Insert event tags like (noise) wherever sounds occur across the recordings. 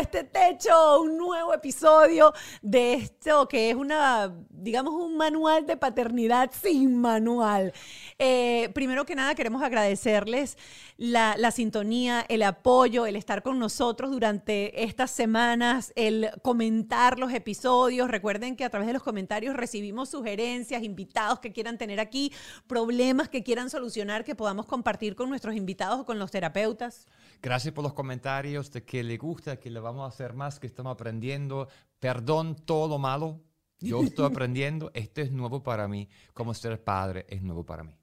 este Techo, un nuevo episodio de esto que es una, digamos, un manual de paternidad sin manual. Eh, primero que nada, queremos agradecerles la sintonía, el apoyo, el estar con nosotros durante estas semanas, el comentar los episodios. Recuerden que a través de los comentarios recibimos sugerencias, invitados que quieran tener aquí, problemas que quieran solucionar, que podamos compartir con nuestros invitados o con los terapeutas. Gracias por los comentarios de que le gusta, que le vamos a hacer más, que estamos aprendiendo. Perdón todo lo malo. Yo estoy (laughs) aprendiendo. Esto es nuevo para mí. Como ser padre es nuevo para mí.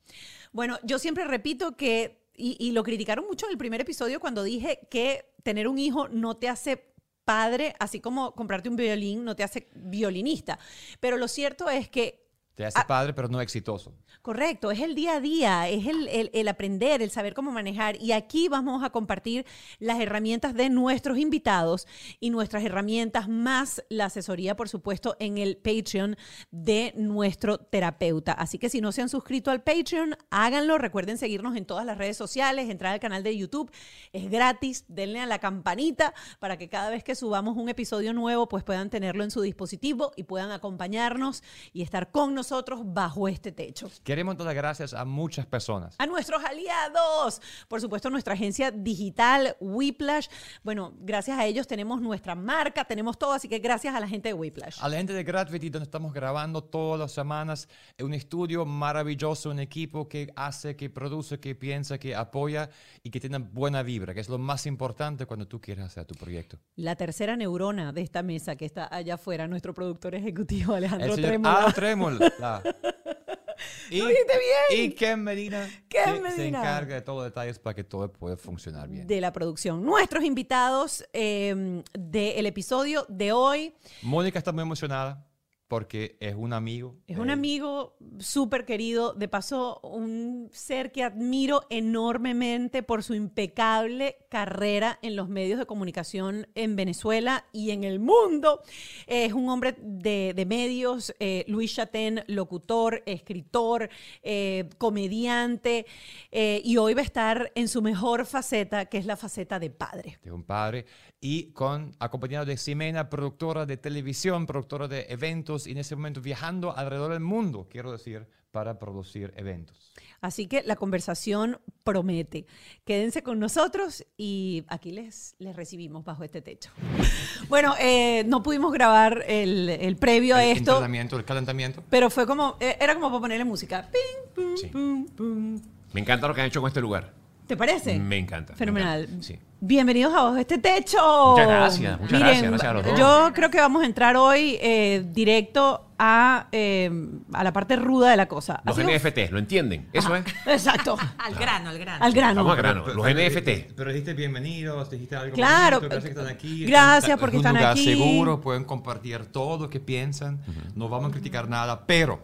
Bueno, yo siempre repito que, y, y lo criticaron mucho en el primer episodio cuando dije que tener un hijo no te hace padre, así como comprarte un violín no te hace violinista. Pero lo cierto es que Te hace padre, pero no exitoso. Correcto, es el día a día, es el, el- el aprender, el saber cómo manejar. Y aquí vamos a compartir las herramientas de nuestros invitados y nuestras herramientas más la asesoría, por supuesto, en el Patreon de nuestro terapeuta. Así que si no se han suscrito al Patreon, háganlo. Recuerden seguirnos en todas las redes sociales, entrar al canal de YouTube. Es gratis, denle a la campanita para que cada vez que subamos un episodio nuevo, pues puedan tenerlo en su dispositivo y puedan acompañarnos y estar con nosotros bajo este techo Queremos dar las gracias a muchas personas. a nuestros aliados. Por supuesto, nuestra agencia digital, Whiplash. Bueno, gracias a ellos tenemos nuestra marca, tenemos todo, así que gracias a la gente de Whiplash. A la gente de Gravity, donde estamos grabando todas las semanas, un estudio maravilloso, un equipo que hace, que produce, que piensa, que apoya y que tiene buena vibra, que es lo más importante cuando tú quieres hacer tu proyecto. La tercera neurona de esta mesa que está allá afuera, nuestro productor ejecutivo Alejandro El señor Trémola. (laughs) Trémola. (laughs) Y, Lo dijiste bien. Y Ken Medina, Ken se Medina. encarga de todos los detalles para que todo pueda funcionar bien. de la producción. Nuestros invitados eh, del episodio de hoy Mónica está muy emocionada porque es un amigo. Es un amigo súper querido, de paso un ser que admiro enormemente por su impecable carrera en los medios de comunicación en Venezuela y en el mundo. Es un hombre de, de medios, eh, Luis Chatén, locutor, escritor, eh, comediante, eh, y hoy va a estar en su mejor faceta, que es la faceta de padre. de un padre y con acompañado de Ximena, productora de televisión, productora de eventos y en ese momento viajando alrededor del mundo, quiero decir, para producir eventos. Así que la conversación promete. Quédense con nosotros y aquí les, les recibimos bajo este techo. (laughs) Bueno, eh, no pudimos grabar el, el previo a el esto, entrenamiento, el calentamiento. pero fue como, eh, era como para ponerle música. Ping, pum, Sí. pum, pum. Me encanta lo que han hecho con este lugar. ¿Te parece? Me encanta. me Fenomenal. encanta, Sí. Bienvenidos a Bajo este Techo. Muchas gracias, muchas gracias, gracias a los dos. Yo creo que vamos a entrar hoy eh, directo a, eh, a la parte ruda de la cosa. Los sido- NFTs, ¿lo entienden? Eso es. (laughs) Exacto. Al grano, al grano. Al grano. Vamos al grano. Los NFT. Pero dijiste bienvenidos, dijiste algo Claro. bonito, gracias que están aquí. Gracias Están- porque es un están lugar aquí. seguro, pueden compartir todo lo que piensan, no vamos a criticar nada, pero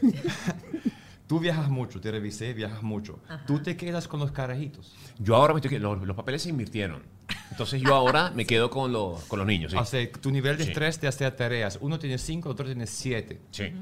(laughs) tú viajas mucho, te revisé, viajas mucho. Tú te quedas con los carajitos. Yo ahora me estoy los, los papeles se invirtieron. Entonces yo ahora (laughs) me quedo con los, con los niños. ¿sí? O sea, tu nivel de Sí. estrés de hacer tareas, uno tiene cinco, otro tiene siete. Sí.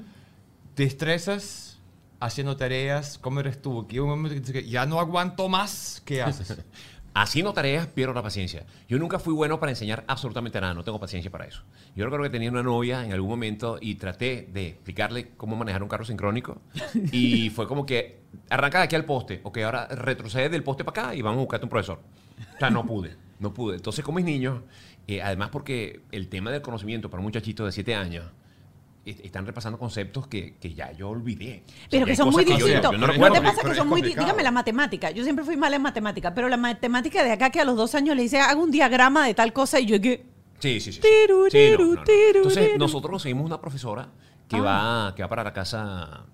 ¿Te estresas haciendo tareas? ¿Cómo eres tú? Que un momento que ya no aguanto más, ¿qué haces? (laughs) Haciendo tareas pierdo la paciencia. Yo nunca fui bueno para enseñar absolutamente nada, no tengo paciencia para eso. Yo recuerdo que tenía una novia en algún momento y traté de explicarle cómo manejar un carro sincrónico (laughs) y fue como que arranca de aquí al poste, ok, ahora retrocede del poste para acá y vamos a buscarte un profesor. O sea, no pude, no pude. Entonces con mis niños, eh, además porque el tema del conocimiento para un muchachito de 7 años, están repasando conceptos que, que ya yo olvidé. O sea, Pero que son muy distintos. no ¿No, te pasa que son muy... Dígame la matemática. Yo siempre fui mala en matemática, pero la matemática de acá que a los dos años le dice, haga un diagrama de tal cosa y yo que... Sí, sí, sí. sí. Tiru, Sí, no, Entonces, nosotros nos seguimos una profesora que, Ah. va, que va para la casa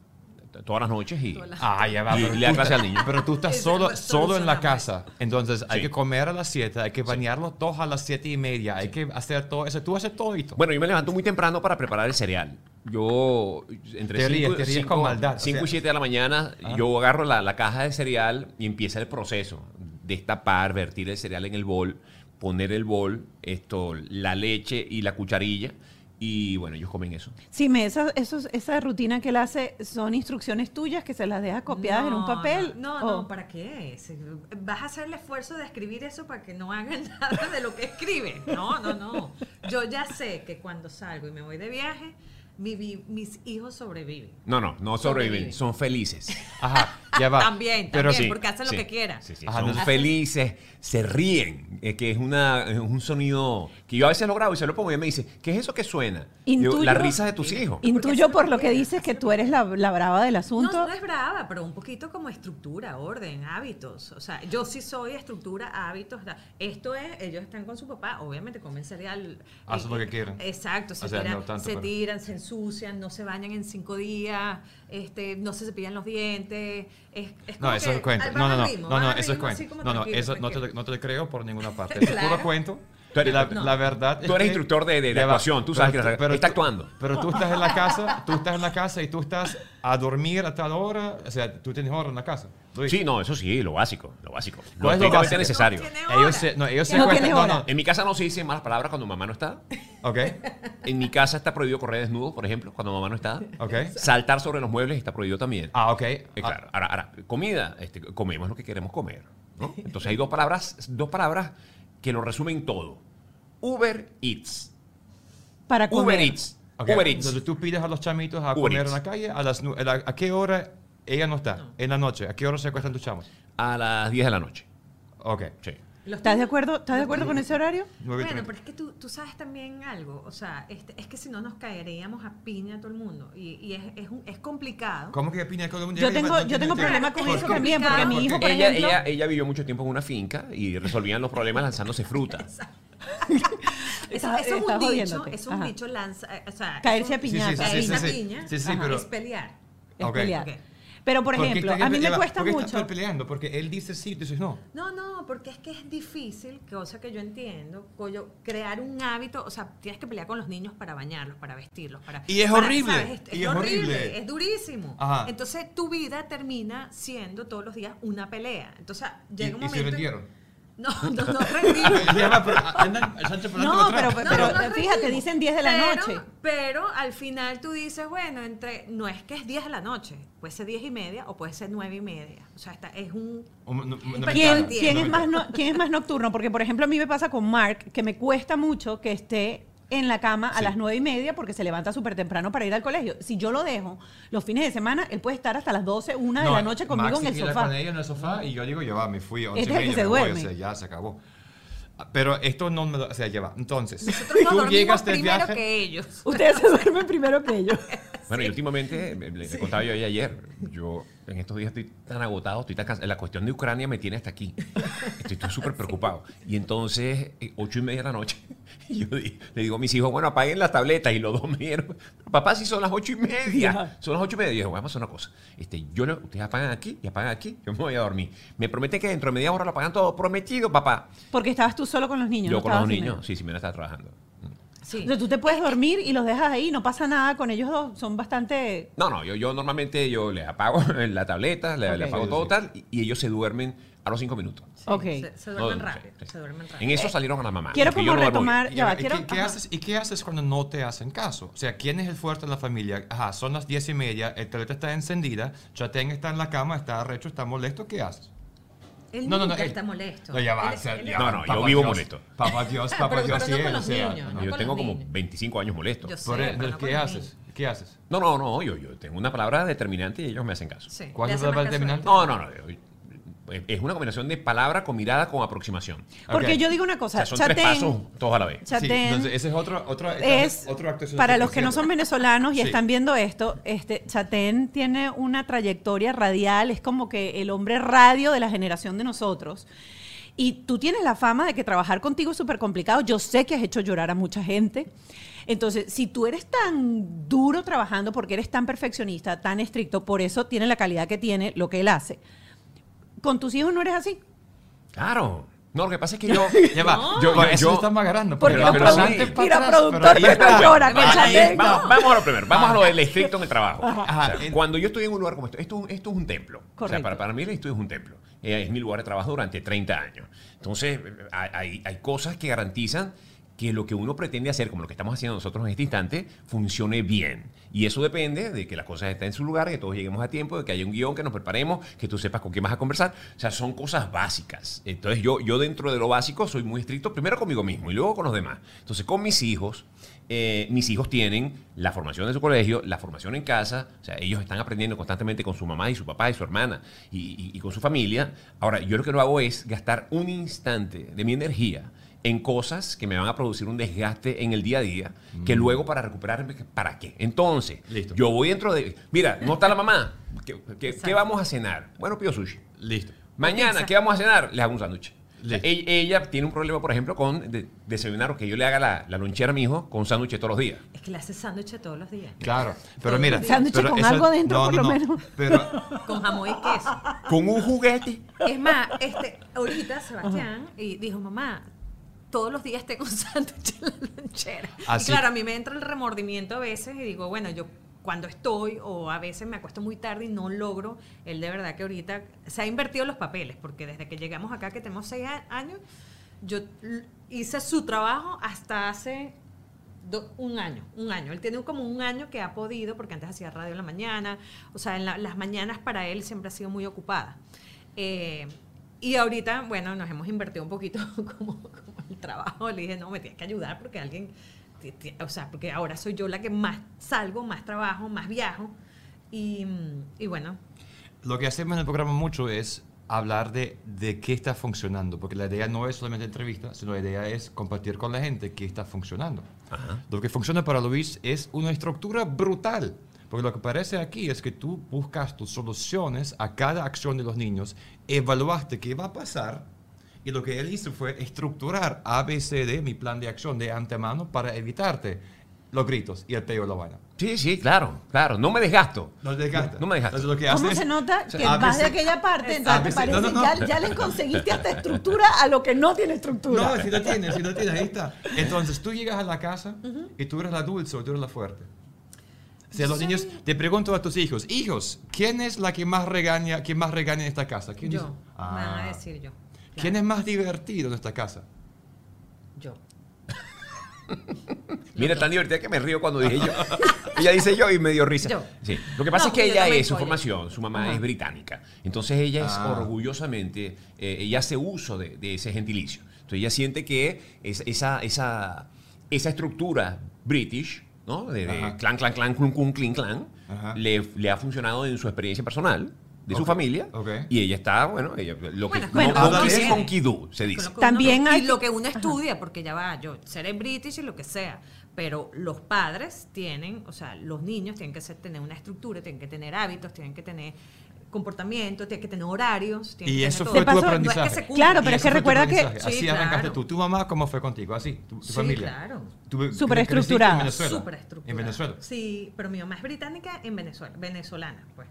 todas las noches y, Ah, ya va. y le da clase al niño. Pero tú estás solo, solo en la casa. Entonces hay Sí. que comer a las 7, hay que bañarlos todos a las 7 y media, hay que hacer todo eso. Tú haces todo esto. Bueno, yo me levanto muy temprano para preparar el cereal. Yo, entre Te ríes, te ríes con maldad, o 5 sea. y 7 de la mañana, Ah. yo agarro la, la caja de cereal y empieza el proceso. Destapar, vertir el cereal en el bol, poner el bol, esto, la leche y la cucharilla Y bueno, ellos comen eso. Sí, me, esa, esos- esa rutina que él hace son instrucciones tuyas que se las dejas copiadas en un No, papel. No, Oh. no, no, ¿para qué? Vas a hacer el esfuerzo de escribir eso para que no hagan (laughs) nada de lo que escriben. No, no, no. Yo ya sé que cuando salgo y me voy de viaje, mi mis hijos sobreviven. No, no, no sobreviven, Sobreviven. son felices. (laughs) Ajá, ya va. También, Pero también, sí, porque hacen lo que quieran. sí, sí, Ajá, son no- felices, se ríen, eh, que es, una, es un sonido que yo a veces lo grabo y se lo pongo y me dice, ¿qué es eso que suena? Intuyo- la risa de tus hijos. Intuyo por lo que dices que tú eres la, la brava del asunto. No, no es brava, pero un poquito como estructura, orden, hábitos. O sea, yo sí soy estructura, hábitos. Esto es, ellos están con su papá, obviamente comen cereal. Hacen lo que quieren. Exacto, se, O sea, tiran, no tanto, se pero- tiran, se ensucian, no se bañan en cinco días, este, no se cepillan los dientes. Es, es No, eso que es cuento. No, no, no. ritmo, No, no, eso es cuento. No, no, eso no te, tranquilo. no te lo creo por ninguna parte. (laughs) Es Claro. puro cuento. Tú eres- la, no. la verdad Tú eres que- instructor de- de- de actuación, tú sabes que la- está actuando. Pero tú estás en la casa, tú estás en la casa y tú estás a dormir a tal hora. O sea, tú tienes hora en la casa. Luis. Sí, no, eso sí, lo básico, lo básico. Lo ¿Cuál es básico? necesario. No Ellos se, no, ellos se No tienes no, no. En mi casa no se dicen malas palabras cuando mamá no está. Ok, En mi casa está prohibido correr desnudo, por ejemplo, cuando mamá no está. ok. Saltar sobre los muebles está prohibido también. Ah, ok. Eh, claro, ahora, ahora, comida, este, comemos lo que queremos comer. ¿no? (laughs) Entonces hay dos palabras, dos palabras que lo resumen todo. Uber Eats. para comer. Uber Eats. Ah, ok. Uber Eats. Entonces tú pides a los chamitos a Uber comer Eats. en la calle. A, las, nu- a, la- ¿A qué hora ella no está? En la noche. ¿A qué hora se acuestan tus chamos? A las 10 de la noche. Ok. Sí. ¿Estás de acuerdo, ¿estás de acuerdo con ese horario? Bueno, pero es que tú, tú sabes también algo, o sea, este, es que si no nos caeríamos a piña a todo el mundo y, y es, es, un- es complicado. ¿Cómo que piña todo el mundo? Yo Ya, tengo, yo tengo tiene- problema con Es eso también, porque mi hijo, por ella, ejemplo... ella, ella vivió mucho tiempo en una finca y resolvían los problemas lanzándose fruta. (laughs) Eso, es un dicho, es un dicho lanza, eh, o sea, Caerse a piñazo. Sí, sí, sí, caerse a sí, sí. piña Sí, sí, ajá, pero- es pelear. Es pelear. Ok. Pero, por ¿Por qué ejemplo, a mí me cuesta ¿por qué mucho... están peleando? Porque él dice sí, tú dices no. No, no, porque es que es difícil, cosa que yo entiendo, crear un hábito, o sea, tienes que pelear con los niños para bañarlos, para vestirlos, para... Y es para, horrible, ¿sabes? Es, y es horrible, horrible. es durísimo. Ajá. Entonces tu vida termina siendo todos los días una pelea. Entonces llega un y se No, no, no (laughs) pero por No, pero, fíjate, dicen 10 de la Pero- noche. Pero al final tú dices, bueno, entre no es que es 10 de la noche, puede ser 10 y media o puede ser 9 y media. O sea, está, es un... Un- no- no- ¿Quién, es más no- ¿Quién es más nocturno? Porque, por ejemplo, a mí me pasa con Mark que me cuesta mucho que esté en la cama a Sí. las nueve y media porque se levanta súper temprano para ir al colegio. Si yo lo dejo los fines de semana, él puede estar hasta las 12, una de No, la noche conmigo Max en el sofá. con ella en el sofá y yo digo, ya va, me fui once Este es el que se me voy, duerme. o sea, ya se acabó. Pero esto no me lo, o sea, ya va. Entonces, Nosotros nos tú dormimos llegas del primero viaje. que ellos. (laughs) Ustedes se duermen primero que yo. (laughs) Bueno, y últimamente, le, le contaba yo ella ayer, yo en estos días estoy tan agotado, estoy tan cansado. La cuestión de Ucrania me tiene hasta aquí. Estoy estoy súper (laughs) preocupado. Y entonces, eh, ocho y media de la noche, (laughs) y yo le digo a mis hijos, bueno, apaguen las tabletas. Y los dos me dijeron, (laughs) papá, si son las ocho y media. Son las ocho y media. Y yo, vamos a hacer una cosa. Este, yo no- ustedes apagan aquí y apagan aquí. Yo me voy a dormir. Me prometen que dentro de media hora lo apagan todo. Prometido, papá. Porque estabas tú solo con los niños. yo no con los niños, sí, sí, me estaba trabajando. Sí. Entonces tú te puedes dormir y los dejas ahí, no pasa nada con ellos dos. Son bastante. No, no, yo, yo normalmente yo les apago (laughs) la tableta, le, le Ok. apago Sí, todo sí. tal, y, y ellos se duermen a los cinco minutos. Ok. Se, se duermen No, rápido. sí, sí. Se duermen rápido. En eso salieron a la mamá. Quiero como retomar. Y Ya ¿y quiero. qué, haces, ¿Y qué haces cuando no te hacen caso? O sea, ¿quién es el fuerte de la familia? Ajá, son las diez y media, el teléfono está encendida, Chatén está en la cama, está arrecho, está molesto, ¿qué haces? Él No, no, no, él- está molesto. No, ya va, Él o sea, él ya No, no, yo vivo Dios, molesto. Papá Dios, Ah, papá pero- Dios, pero no sí, o sea, niños, no. no Yo tengo como niños. 25 años molesto. Yo sé, pero ¿qué haces? ¿Qué haces? No, no, no, yo, yo tengo una palabra determinante y ellos me hacen caso. Sí, ¿Cuál es la más parte caso a él. determinante? No, no, no. yo- es una combinación de palabra con mirada con aproximación. Porque yo digo una O cosa. sea, son tres Chatén- pasos todos a la vez. Sí, Chatén entonces ese es otro, otro, es otro acto para los que no son venezolanos y Sí. están viendo esto, este Chatén tiene una trayectoria radial, es como que el hombre radio de la generación de nosotros. Y tú tienes la fama de que trabajar contigo es súper complicado. Yo sé que has hecho llorar a mucha gente. Entonces, si tú eres tan duro trabajando porque eres tan perfeccionista, tan estricto, por eso tiene la calidad que tiene lo que él hace. Con tus hijos no eres así. Claro. No, lo que pasa es que (laughs) yo. Ya va, No. yo, Yo- eso yo- estamos agarrando. Porque Pero- los pero produ- sí. antes para Mira, atrás, productor, pero ahí pero está. llora con Vamos, Chatén. vamos, vamos a lo primero, vamos a lo del estricto en el trabajo. Ajá. O sea, cuando yo estoy en un lugar como esto, esto, es un- esto es un templo. O sea, para, para mí el estudio es un templo. Eh, es mi lugar de trabajo durante 30 años. Entonces, eh, hay, hay- hay cosas que garantizan que lo que uno pretende hacer, como lo que estamos haciendo nosotros en este instante, funcione bien. Y eso depende de que las cosas estén en su lugar, que todos lleguemos a tiempo, de que haya un guion, que nos preparemos, que tú sepas con quién vas a conversar. O sea, son cosas básicas. Entonces yo, yo dentro de lo básico soy muy estricto, primero conmigo mismo y luego con los demás. Entonces con mis hijos, eh, mis hijos tienen la formación de su colegio, la formación en casa, o sea, ellos están aprendiendo constantemente con su mamá y su papá y su hermana y, y- y con su familia. Ahora, yo lo que no hago es gastar un instante de mi energía en cosas que me van a producir un desgaste en el día a día, que luego para recuperarme, ¿para qué? Entonces, Listo. yo voy dentro de... Mira, no está la mamá. ¿Qué, qué- Exacto. qué vamos a cenar? Bueno, pido sushi. Listo. Mañana. ¿qué vamos a cenar? Les hago un sándwich. O sea, Listo. ella, ella tiene un problema, por ejemplo, con de- desayunar o que yo le haga la, la lonchera a mi hijo con sándwiches todos los días. Es que le hace sándwich todos los días. Claro, pero mira. Sándwich con eso- algo dentro, no, por no, lo no, menos. Pero (laughs) Con jamón y queso. Con un juguete. Es más, este, ahorita Sebastián y dijo, mamá, todos los días tengo un sándwich en la lonchera. Así- Y claro, a mí me entra el remordimiento a veces y digo, bueno, yo cuando estoy o a veces me acuesto muy tarde y no logro, él de verdad que ahorita se ha invertido los papeles, porque desde que llegamos acá, que tenemos seis años, yo hice su trabajo hasta hace do- un año, un año. Él tiene como un año que ha podido, porque antes hacía radio en la mañana, o sea, en la- las mañanas para él siempre ha sido muy ocupada. Eh, y ahorita, bueno, nos hemos invertido un poquito (laughs) como, el trabajo. Le dije, no, me tienes que ayudar porque alguien, o sea, porque ahora soy yo la que más salgo, más trabajo, más viajo. Y, y bueno, lo que hacemos en el programa mucho es hablar de, de qué está funcionando, porque la idea no es solamente entrevista, sino la idea es compartir con la gente qué está funcionando. Lo que funciona para Luis es una estructura brutal, porque lo que parece aquí es que tú buscas tus soluciones a cada acción de los niños, evaluaste qué va a pasar, y lo que él hizo fue estructurar ABCD, mi plan de acción de antemano, para evitarte los gritos y el peo de la vaina. Sí, sí, claro, claro. No me desgasto. No te desgastas. No me desgasto. Entonces, lo que ¿Cómo haces- se nota que a vas de aquella parte? Entonces te parece, no, no, no. Ya, ya le conseguiste hasta estructura a lo que no tiene estructura. No, si lo tienes, si lo tienes, ahí está. Entonces tú llegas a la casa y tú eres la dulce o tú eres la fuerte. O sea, los niños, te pregunto a tus hijos, hijos, ¿quién es la que más regaña, quién más regaña en esta casa? ¿Quién yo, dice? me van a Ah. decir yo. ¿Quién es más divertido en esta casa? Yo. (laughs) Mira, tan divertida que me río cuando dije yo. (laughs) ella dice yo y me dio risa. Yo. Sí. Lo que pasa No, es que ella es su formación, su mamá Ajá. es británica. Entonces ella es Ah. orgullosamente, eh, ella hace uso de, de ese gentilicio. Entonces ella siente que es- esa, esa, esa estructura british, ¿no? De, de clan, clan, clan, clun, clun, clin, clan, Ajá. le, le ha funcionado en su experiencia personal. De su familia. Y ella está, bueno, ella, lo que Bueno, no, bueno, bien. monkey do, se dice. Con También uno- hay y lo que- uno estudia, porque ya va, yo seré british y lo que sea, pero los padres tienen, o sea, los niños tienen que ser- tener una estructura, tienen que tener hábitos, tienen que tener comportamiento, tienen que tener horarios. tienen Y que eso tener fue todo. tu pasó? aprendizaje. No es que. Claro, pero es que recuerda que-. Sí, Así arrancaste claro. tú. ¿Tu mamá cómo fue contigo? Así, tu, tu Sí, familia. claro. Tu- Súper creciste estructurada. En Venezuela. Súper estructurada. En Venezuela. Sí, pero mi mamá es británica en Venezuela, venezolana, pues.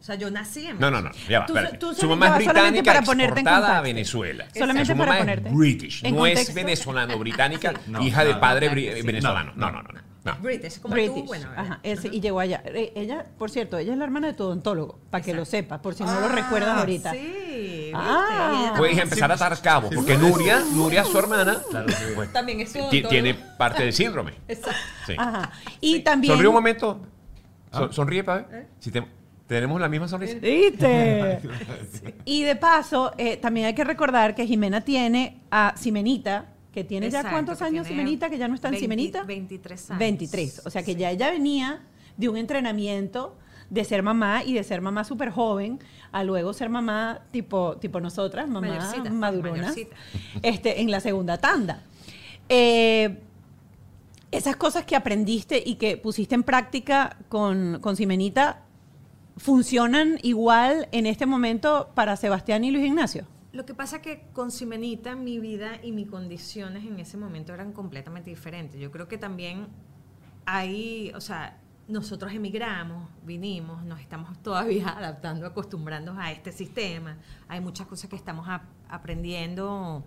O sea, yo nací en No, no, no. Ya va, Tú- tú Su mamá es británica para ponerte en exportada a. Venezuela. Solamente su para mamá ponerte. es British, no es contexto. venezolano, (laughs) británica, No, hija de padre sí. venezolano. No, No, no, no. no. British, como British. tú, bueno. Ajá, ese- y llegó allá. Eh, Ella, por cierto, ella es la hermana de tu odontólogo, para que lo sepas, por si no lo recuerdas ahorita. Sí, ¿viste? Ah. Puedes empezar a atar cabos, porque Nuria, Nuria, su hermana, pues, También es tiene parte del síndrome. (laughs) Exacto. Sí. Ajá. Y también. Sonríe un momento. Son- Ah. sonríe, para ver. ¿Eh? Si te- tenemos la misma sonrisa. ¿Viste? (laughs) Y de paso, eh, también hay que recordar que Jimena tiene a Simenita, que tiene ya cuántos años Simenita, que ya no está en 20 Simenita. 23 años. 23. O sea que Sí. ya ella venía de un entrenamiento de ser mamá y de ser mamá súper joven a luego ser mamá tipo, tipo nosotras, mamá Mayorcita, madurona, mayorcita. este, en la segunda tanda. Eh, esas cosas que aprendiste y que pusiste en práctica con, con Simenita funcionan igual en este momento para Sebastián y Luis Ignacio. Lo que pasa que con Simenita mi vida y mis condiciones en ese momento eran completamente diferentes. Yo creo que también ahí, o sea, nosotros emigramos, vinimos, nos estamos (laughs) todavía adaptando, acostumbrando a este sistema. Hay muchas cosas que estamos ap- aprendiendo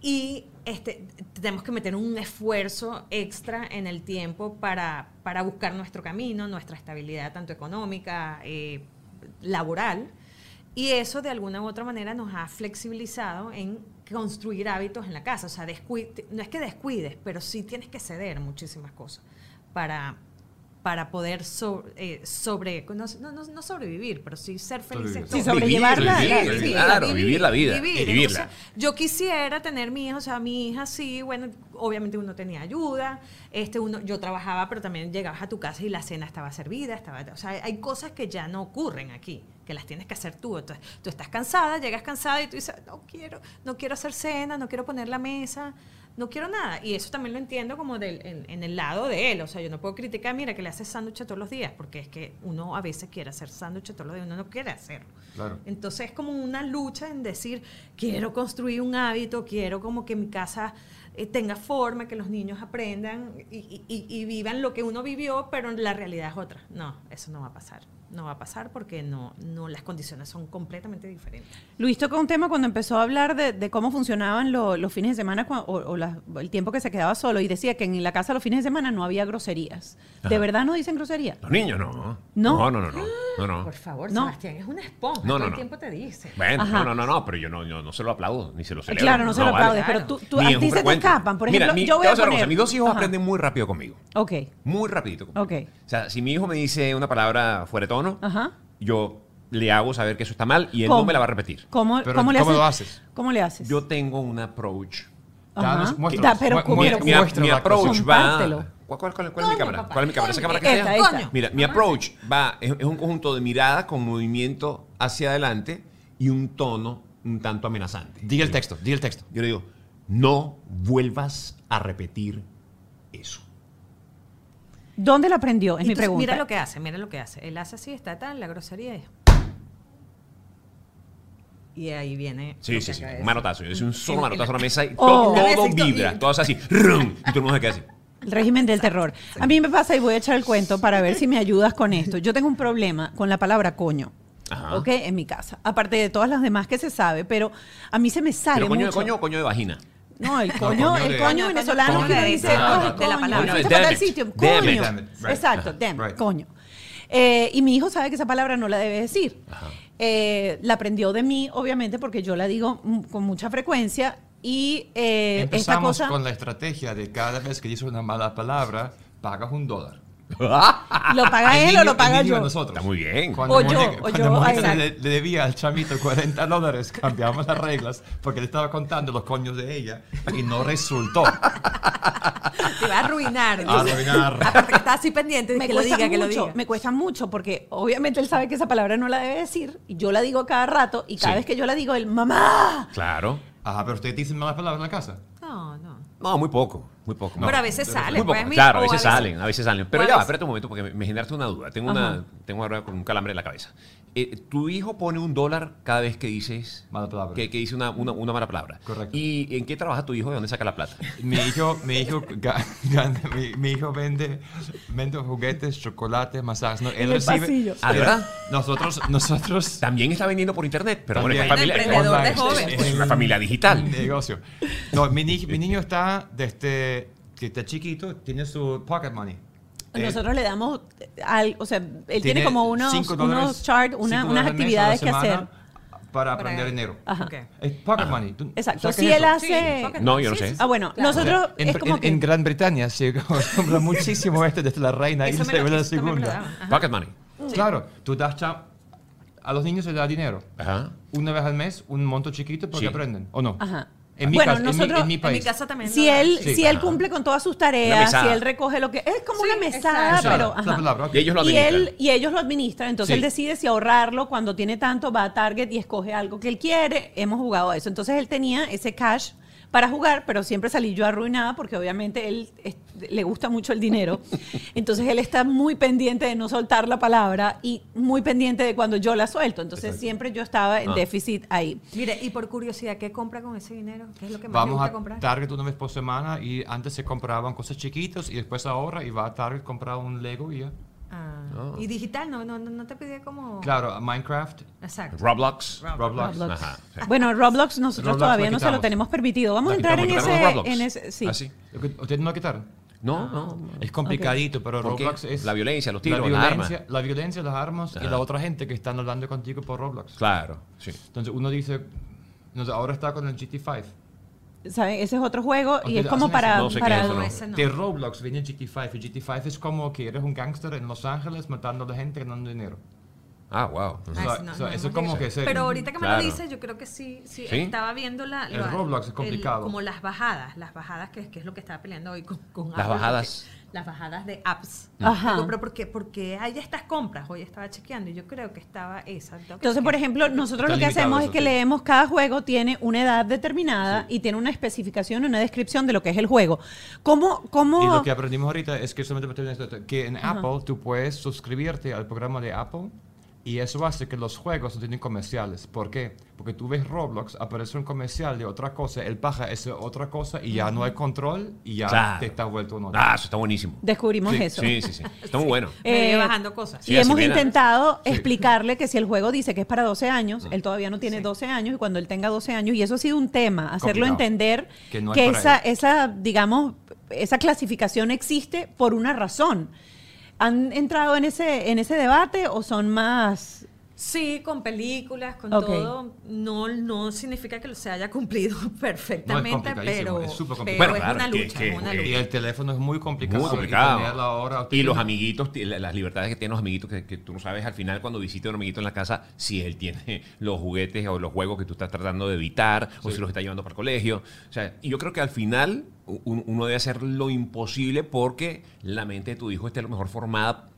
y este, tenemos que meter un esfuerzo extra en el tiempo para, para buscar nuestro camino, nuestra estabilidad tanto económica, eh, laboral. Y eso de alguna u otra manera nos ha flexibilizado en construir hábitos en la casa. O sea, no es que descuides, pero sí tienes que ceder muchísimas cosas para, para poder so- eh, sobre, no, no- no- sobrevivir, pero sí ser felices. Sí, sobrellevarla. Vivir, Sí, vivir, claro, vivir la vida. vivir. Vivirla. Entonces, yo quisiera tener mi hija, o sea, mi hija sí, bueno, obviamente uno tenía ayuda, este uno, yo trabajaba, pero también llegabas a tu casa y la cena estaba servida, estaba, o sea, hay cosas que ya no ocurren aquí, que las tienes que hacer tú. Entonces, tú estás cansada, llegas cansada y tú dices, no quiero, no quiero hacer cena, no quiero poner la mesa, no quiero nada. Y eso también lo entiendo como del, en, en el lado de él. O sea, yo no puedo criticar, mira, que le haces sándwich todos los días, porque es que uno a veces quiere hacer sándwich todos los días, uno no quiere hacerlo. Claro. Entonces es como una lucha en decir, quiero construir un hábito, quiero como que mi casa eh, tenga forma, que los niños aprendan y- y vivan lo que uno vivió, pero la realidad es otra. No, eso no va a pasar. No va a pasar porque no, no las condiciones son completamente diferentes. Luis tocó un tema cuando empezó a hablar de, de cómo funcionaban lo- los fines de semana cua- o, o la- el tiempo que se quedaba solo y decía que en la casa los fines de semana no había groserías. ¿De Ajá. verdad no dicen grosería? Los niños no. ¿No? No, no, no, no. no, no. Por favor, No. Sebastián, es una esponja. No, todo no, el no. tiempo te dice. Bueno, Ajá. no, no, no, pero yo no, yo no se lo aplaudo, ni se lo celebro. claro, no se lo vale. aplaudes, pero Claro. tú, tú a ti se te escapan. Por Mira, ejemplo, mi- yo voy a poner... cosa, mis dos hijos Ajá. aprenden muy rápido conmigo. Ok, Muy rapidito conmigo. ok. O sea, si mi hijo me dice una palabra fuera de Ajá. yo le hago saber que eso está mal y él ¿Cómo? no me la va a repetir. ¿Cómo, Pero, cómo le ¿cómo haces? lo haces? ¿Cómo le haces? Yo tengo un approach. Ajá. Da, pero Mu- ¿cómo- Mi, pero mi- muestra mi approach va. ¿Cuál, cuál, cuál- cuál es mi cámara? ¿Cuál es mi cámara? ¿Esa cámara que Esta, allá? esta. Mira, mi approach va, es, es un conjunto de miradas con movimiento hacia adelante y un tono un tanto amenazante. Di el texto, di el texto. Yo le digo, no vuelvas a repetir eso. ¿Dónde la aprendió? Es mi pregunta. Mira lo que hace, mira lo que hace. Él hace así, está tal, la grosería es. Y ahí viene. Sí, sí, sí. de Un manotazo. Yo hice un solo manotazo a la mesa y Oh. todo, vez todo vibra. Todo es así. rum, y todo el mundo se queda así. El régimen del terror. A mí me pasa y voy a echar el cuento para ver si me ayudas con esto. Yo tengo un problema con la palabra coño. Ajá. ¿Ok? En mi casa. Aparte de todas las demás que se sabe, pero a mí se me sale Pero coño de mucho. coño o coño de vagina. No, el coño, coño el de- coño venezolano que dice, ah, "Coño, de la palabra. it. sitio, coño. Exacto, damn, Right. coño. Eh, y mi hijo sabe que esa palabra no la debe decir. Eh, la aprendió de mí, obviamente, porque yo la digo con mucha frecuencia. Y eh, esta Empezamos cosa con la estrategia de cada vez que dices una mala palabra, pagas un dólar. (laughs) lo paga él niño- o lo paga yo. nosotros. Está muy bien. Cuando O yo, o cuando yo, Mónica le, le debía al chamito 40 dólares, cambiamos las reglas porque le estaba contando los coños de ella y no resultó. Te va a arruinar. A arruinar. Aparte que está así pendiente de me que lo diga, que lo mucho, diga. me cuesta mucho porque obviamente él sabe que esa palabra no la debe decir y yo la digo cada rato y cada Sí. vez que yo la digo él mamá Claro. Ajá, pero ustedes dicen malas palabras en la casa. No, no. No, muy poco. Muy poco. Pero a veces pero- sale. Muy poco. pues, claro, a veces salen, a veces salen. Pero ya, veces- espérate un momento porque me, me generaste una duda. Tengo, Ajá. una, tengo ahora con un calambre en la cabeza. Eh, tu hijo pone un dólar cada vez que dices Mala palabra. que, que dice una, una, una mala palabra. Correcto. ¿Y en qué trabaja tu hijo? ¿De dónde saca la plata? Mi hijo, mi hijo, mi, mi hijo vende, vende juguetes, chocolate, masajes. ¿no? Él En el recibe. pasillo. Ah, ¿de verdad? Nosotros, nosotros. También está vendiendo por internet, pero bueno, es También. familia, de es- joven, es, una familia digital. Negocio. No, mi, mi niño está desde que está chiquito, tiene su pocket money. Eh, nosotros le damos al, o sea él tiene, tiene como unos unos dólares- chart una- unas la actividades que hacer Para aprender dinero. Ajá. Es pocket money. ¿Tú- exacto ¿sabes qué si él hace Sí, No, yo no Sí, sé. sí, sí. ah bueno Claro. nosotros En, es como en- que en Gran Bretaña se acostumbra (laughs) muchísimo este desde la reina y la también me lo segunda. Pocket money. Claro, tú das cha- a los niños se da dinero. Ajá. Una vez al mes, un monto chiquito para Sí. que aprenden, ¿o no? Ajá. En mi, Bueno, casa- en mi- nosotros- en mi en mi país. En mi casa también. si él Sí. si él cumple con todas sus tareas si él recoge lo que es como Sí, una mesada exacto. pero ajá. palabra. Y ellos lo y administran. él y ellos lo administran entonces Sí. él decide si ahorrarlo cuando tiene tanto va a Target y escoge algo que él quiere hemos jugado a eso entonces él tenía ese cash para jugar pero siempre salí yo arruinada porque obviamente él es- le gusta mucho el dinero (laughs) entonces él está muy pendiente de no soltar la palabra y muy pendiente de cuando yo la suelto entonces Exacto. siempre yo estaba en Ah. déficit ahí Mire, y por curiosidad, ¿qué compra con ese dinero? ¿Qué es lo que más le Vamos gusta a comprar? Target una vez por semana y antes se compraban cosas chiquitas y después ahorra y va a Target comprar un Lego y ya. Ah, Oh. Y digital, no, no, no, te pide como. Claro, Minecraft, Exacto. Roblox. Roblox. Roblox. Ajá, sí. Bueno, Roblox nosotros Roblox todavía no se lo tenemos permitido. Vamos a entrar en ese, en. Sí. ¿Ah, sí? ¿Ustedes no lo quitaron? No, no. Es complicadito, pero. Roblox es... La violencia, los tiros, la las violencia, armas. La violencia, las armas y la otra gente que están hablando contigo por Roblox. Claro, sí. Entonces uno dice, Entonces, ahora está con el GT5. ¿Saben? Ese es otro juego y es como para... No sé qué para- es eso, no. ese no. De Roblox viene GT5 y GT5 es como que eres un gángster en Los Ángeles matando a la gente ganando dinero. Ah, wow. Ah, no, no eso es como que se- Pero ahorita que me Claro. lo dices, yo creo que sí, sí, ¿Sí? estaba viendo la, El la- Roblox es complicado. como las bajadas, las bajadas que, que es lo que estaba peleando hoy con, con Las Apple, bajadas. porque- Las bajadas de apps. Ajá. Digo, pero ¿por qué, por qué hay estas compras? Hoy estaba chequeando y yo creo que estaba esa. Entonces, por ejemplo, nosotros Está lo que hacemos eso, es que sí. leemos cada juego, tiene una edad determinada y tiene una especificación, una descripción de lo que es el juego. ¿Cómo, cómo... Y lo que aprendimos ahorita es que solamente que en Apple tú puedes suscribirte al programa de Apple y eso hace que los juegos no tienen comerciales. ¿Por qué? Porque tú ves Roblox, aparece un comercial de otra cosa, él baja esa otra cosa y ya no hay control y ya Claro. te está vuelto uno. Ah, eso está buenísimo. Descubrimos Sí, eso. Sí, sí, sí. Está muy bueno. Eh, bajando cosas. Sí, y hemos intentado Sí. explicarle que si el juego dice que es para 12 años, él todavía no tiene 12 años y cuando él tenga 12 años, y eso ha sido un tema, hacerlo Complicado. entender Que no es que esa, él. esa, digamos, esa clasificación existe por una razón. ¿Han entrado en ese, en ese debate o son más... Sí, con películas, con todo. No, no significa que se haya cumplido (laughs) perfectamente, pero, es súper pero complicado. Bueno, es claro, una es lucha, que- es una que- Y el teléfono es muy complicado. Muy complicado. Y, tener la hora- Y los amiguitos, las libertades que tienen los amiguitos, que, que tú no sabes al final cuando visitas a un amiguito en la casa si él tiene (laughs) los juguetes o los juegos que tú estás tratando de evitar o si los está llevando para el colegio. O sea, y yo creo que al final uno debe hacer lo imposible porque la mente de tu hijo esté lo mejor formada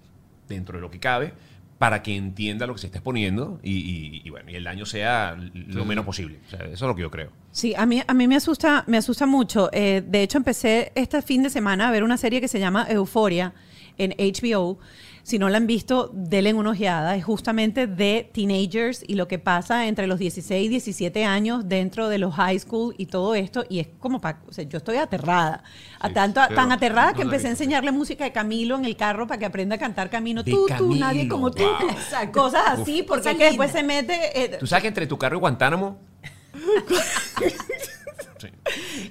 dentro de lo que cabe para que entienda lo que se está exponiendo y, y- y bueno, y el daño sea lo menos posible. O sea, eso es lo que yo creo. Sí, a mí, a mí me asusta, me asusta mucho. Eh, de hecho, empecé este fin de semana a ver una serie que se llama Euforia en HBO. Si no la han visto, denle una ojeada. Es justamente de teenagers y lo que pasa entre los 16 y 17 años dentro de los high school y todo esto. Y es como para... O sea, yo estoy aterrada. A Sí, tanto, pero tan aterrada no que empecé a enseñarle música de Camilo en el carro para que aprenda a cantar Camino. De Tú, tú, nadie como tú. wow. (laughs) Cosas así, porque Cosas es que después se mete... eh, Tú sabes que entre tu carro y Guantánamo... (laughs) Sí.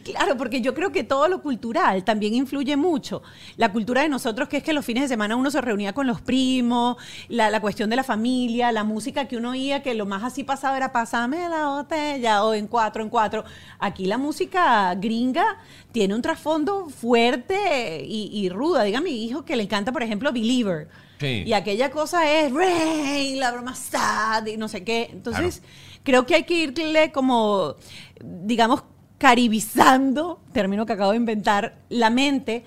Claro, porque yo creo que todo lo cultural también influye mucho. La cultura de nosotros, que es que los fines de semana uno se reunía con los primos, la, la cuestión de la familia, la música que uno oía, que lo más así pasaba era pasame la botella o en cuatro, en cuatro. Aquí la música gringa tiene un trasfondo fuerte y, y ruda. Diga a mi hijo que le encanta, por ejemplo, Believer. Sí. Y aquella cosa es Rain, la broma sad y no sé qué. Entonces, creo que hay que irle como, digamos, caribizando, término que acabo de inventar, la mente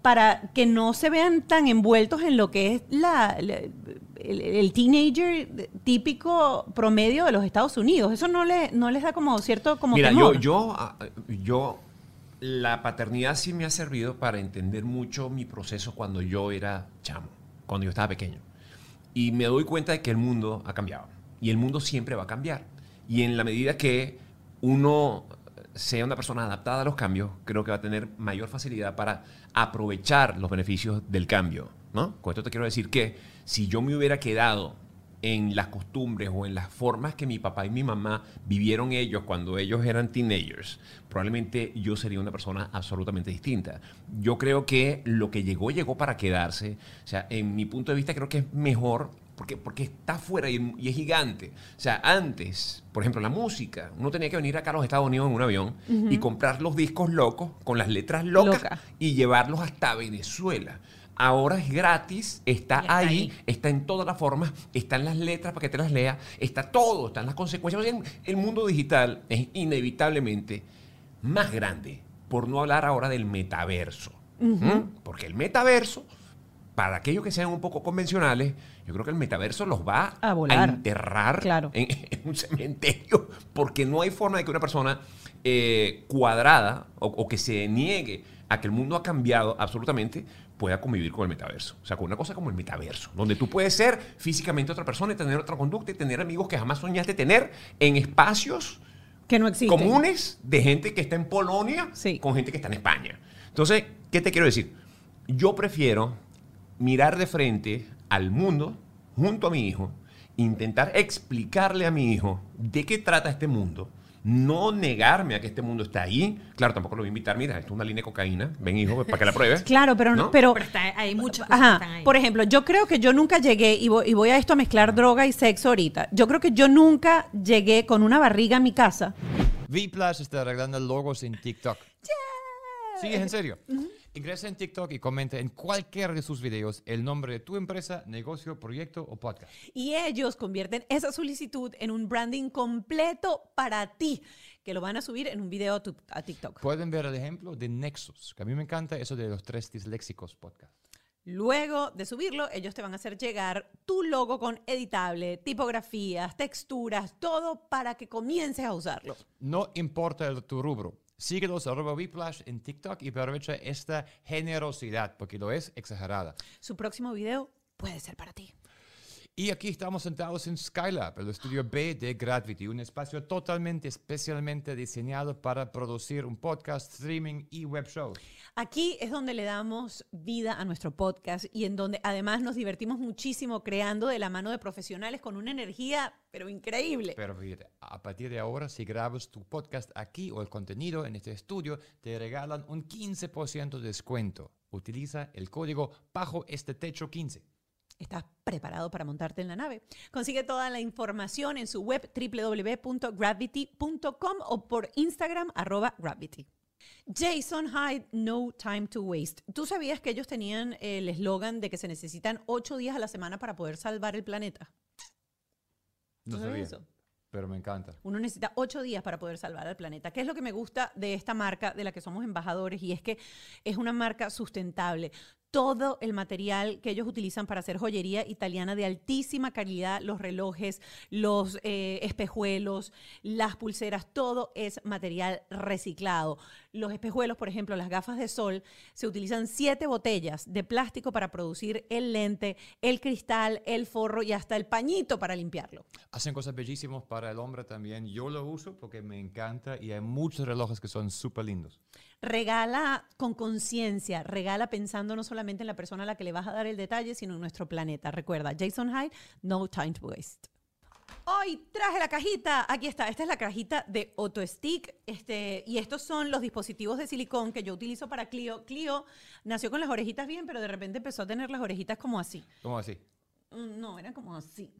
para que no se vean tan envueltos en lo que es la, la- el, el teenager típico promedio de los Estados Unidos. Eso no, le, no les da como cierto como Mira, yo, temor. yo, ah, yo, la paternidad sí me ha servido para entender mucho mi proceso cuando yo era chamo, cuando yo estaba pequeño. Y me doy cuenta de que el mundo ha cambiado. Y el mundo siempre va a cambiar. Y en la medida que uno sea una persona adaptada a los cambios, creo que va a tener mayor facilidad para aprovechar los beneficios del cambio. ¿no? Con esto te quiero decir que si yo me hubiera quedado en las costumbres o en las formas que mi papá y mi mamá vivieron ellos cuando ellos eran teenagers, probablemente yo sería una persona absolutamente distinta. Yo creo que lo que llegó, llegó para quedarse. O sea, en mi punto de vista creo que es mejor porque, porque está afuera y, y es gigante. O sea, antes, por ejemplo, la música, uno tenía que venir acá a los Estados Unidos en un avión y comprar los discos locos con las letras locas Loca. y llevarlos hasta Venezuela. Ahora es gratis, está, ahí, ahí. está en todas las formas, están las letras para que te las leas, está todo, están las consecuencias. El mundo digital es inevitablemente más grande, por no hablar ahora del metaverso. ¿Mm? Porque el metaverso, para aquellos que sean un poco convencionales, yo creo que el metaverso los va A volar. enterrar Claro. en, (laughs) en un cementerio, porque no hay forma de que una persona eh, cuadrada o, o que se niegue a que el mundo ha cambiado absolutamente pueda convivir con el metaverso. O sea, con una cosa como el metaverso, donde tú puedes ser físicamente otra persona y tener otra conducta y tener amigos que jamás soñaste tener en espacios que no existe. comunes de gente que está en Polonia Sí. con gente que está en España. Entonces, ¿qué te quiero decir? Yo prefiero mirar de frente al mundo junto a mi hijo, intentar explicarle a mi hijo de qué trata este mundo, no negarme a que este mundo está ahí. Claro, tampoco lo voy a invitar, mira, esto es una línea de cocaína, ven hijo, para que la pruebes. (laughs) Claro, pero, ¿No? pero, Pero está, hay muchas cosas Ajá. que están ahí. Por ejemplo, yo creo que yo nunca llegué, y voy, y voy a esto a mezclar droga y sexo ahorita. Yo creo que yo nunca llegué con una barriga a mi casa. Vplash está arreglando logos en TikTok. Sí, es en serio. Ingresa en TikTok y comenta en cualquiera de sus videos el nombre de tu empresa, negocio, proyecto o podcast. Y ellos convierten esa solicitud en un branding completo para ti, que lo van a subir en un video a TikTok. Pueden ver el ejemplo de Nexus, que a mí me encanta eso de los tres disléxicos podcast. Luego de subirlo, ellos te van a hacer llegar tu logo con editable, tipografías, texturas, todo para que comiences a usarlo. No importa el- tu rubro. Síguelos arroba Vplash en TikTok y aprovecha esta generosidad, porque lo es exagerada. Su próximo video puede ser para ti. Y aquí estamos sentados en Skylab, el estudio B de Gravity, un espacio totalmente especialmente diseñado para producir un podcast, streaming y web shows. Aquí es donde le damos vida a nuestro podcast y en donde además nos divertimos muchísimo creando de la mano de profesionales con una energía, pero increíble. Pero a partir de ahora, si grabas tu podcast aquí o el contenido en este estudio, te regalan un 15% de descuento. Utiliza el código bajo este techo 15. ¿Estás preparado para montarte en la nave? Consigue toda la información en su web www.gravity.com o por Instagram arroba gravity. Jason Hyde, No Time to Waste. ¿Tú sabías que ellos tenían el eslogan de que se necesitan ocho días a la semana para poder salvar el planeta? No ¿Tú sabías sabía, eso? pero me encanta. Uno necesita ocho días para poder salvar al planeta. ¿Qué es lo que me gusta de esta marca de la que somos embajadores? Y es que es una marca sustentable. Todo el material que ellos utilizan para hacer joyería italiana de altísima calidad, los relojes, los eh, espejuelos, las pulseras, todo es material reciclado. Los espejuelos, por ejemplo, las gafas de sol, se utilizan siete botellas de plástico para producir el lente, el cristal, el forro y hasta el pañito para limpiarlo. Hacen cosas bellísimas para el hombre también. Yo lo uso porque me encanta y hay muchos relojes que son súper lindos. Regala con conciencia, regala pensando no solamente en la persona a la que le vas a dar el detalle, sino en nuestro planeta. Recuerda, Jason Hyde, no time to waste. Hoy traje la cajita, aquí está, esta es la cajita de AutoStick, este, y estos son los dispositivos de silicón que yo utilizo para Clio. Clio nació con las orejitas bien, pero de repente empezó a tener las orejitas como así. ¿Cómo así? Mm, No, eran como así.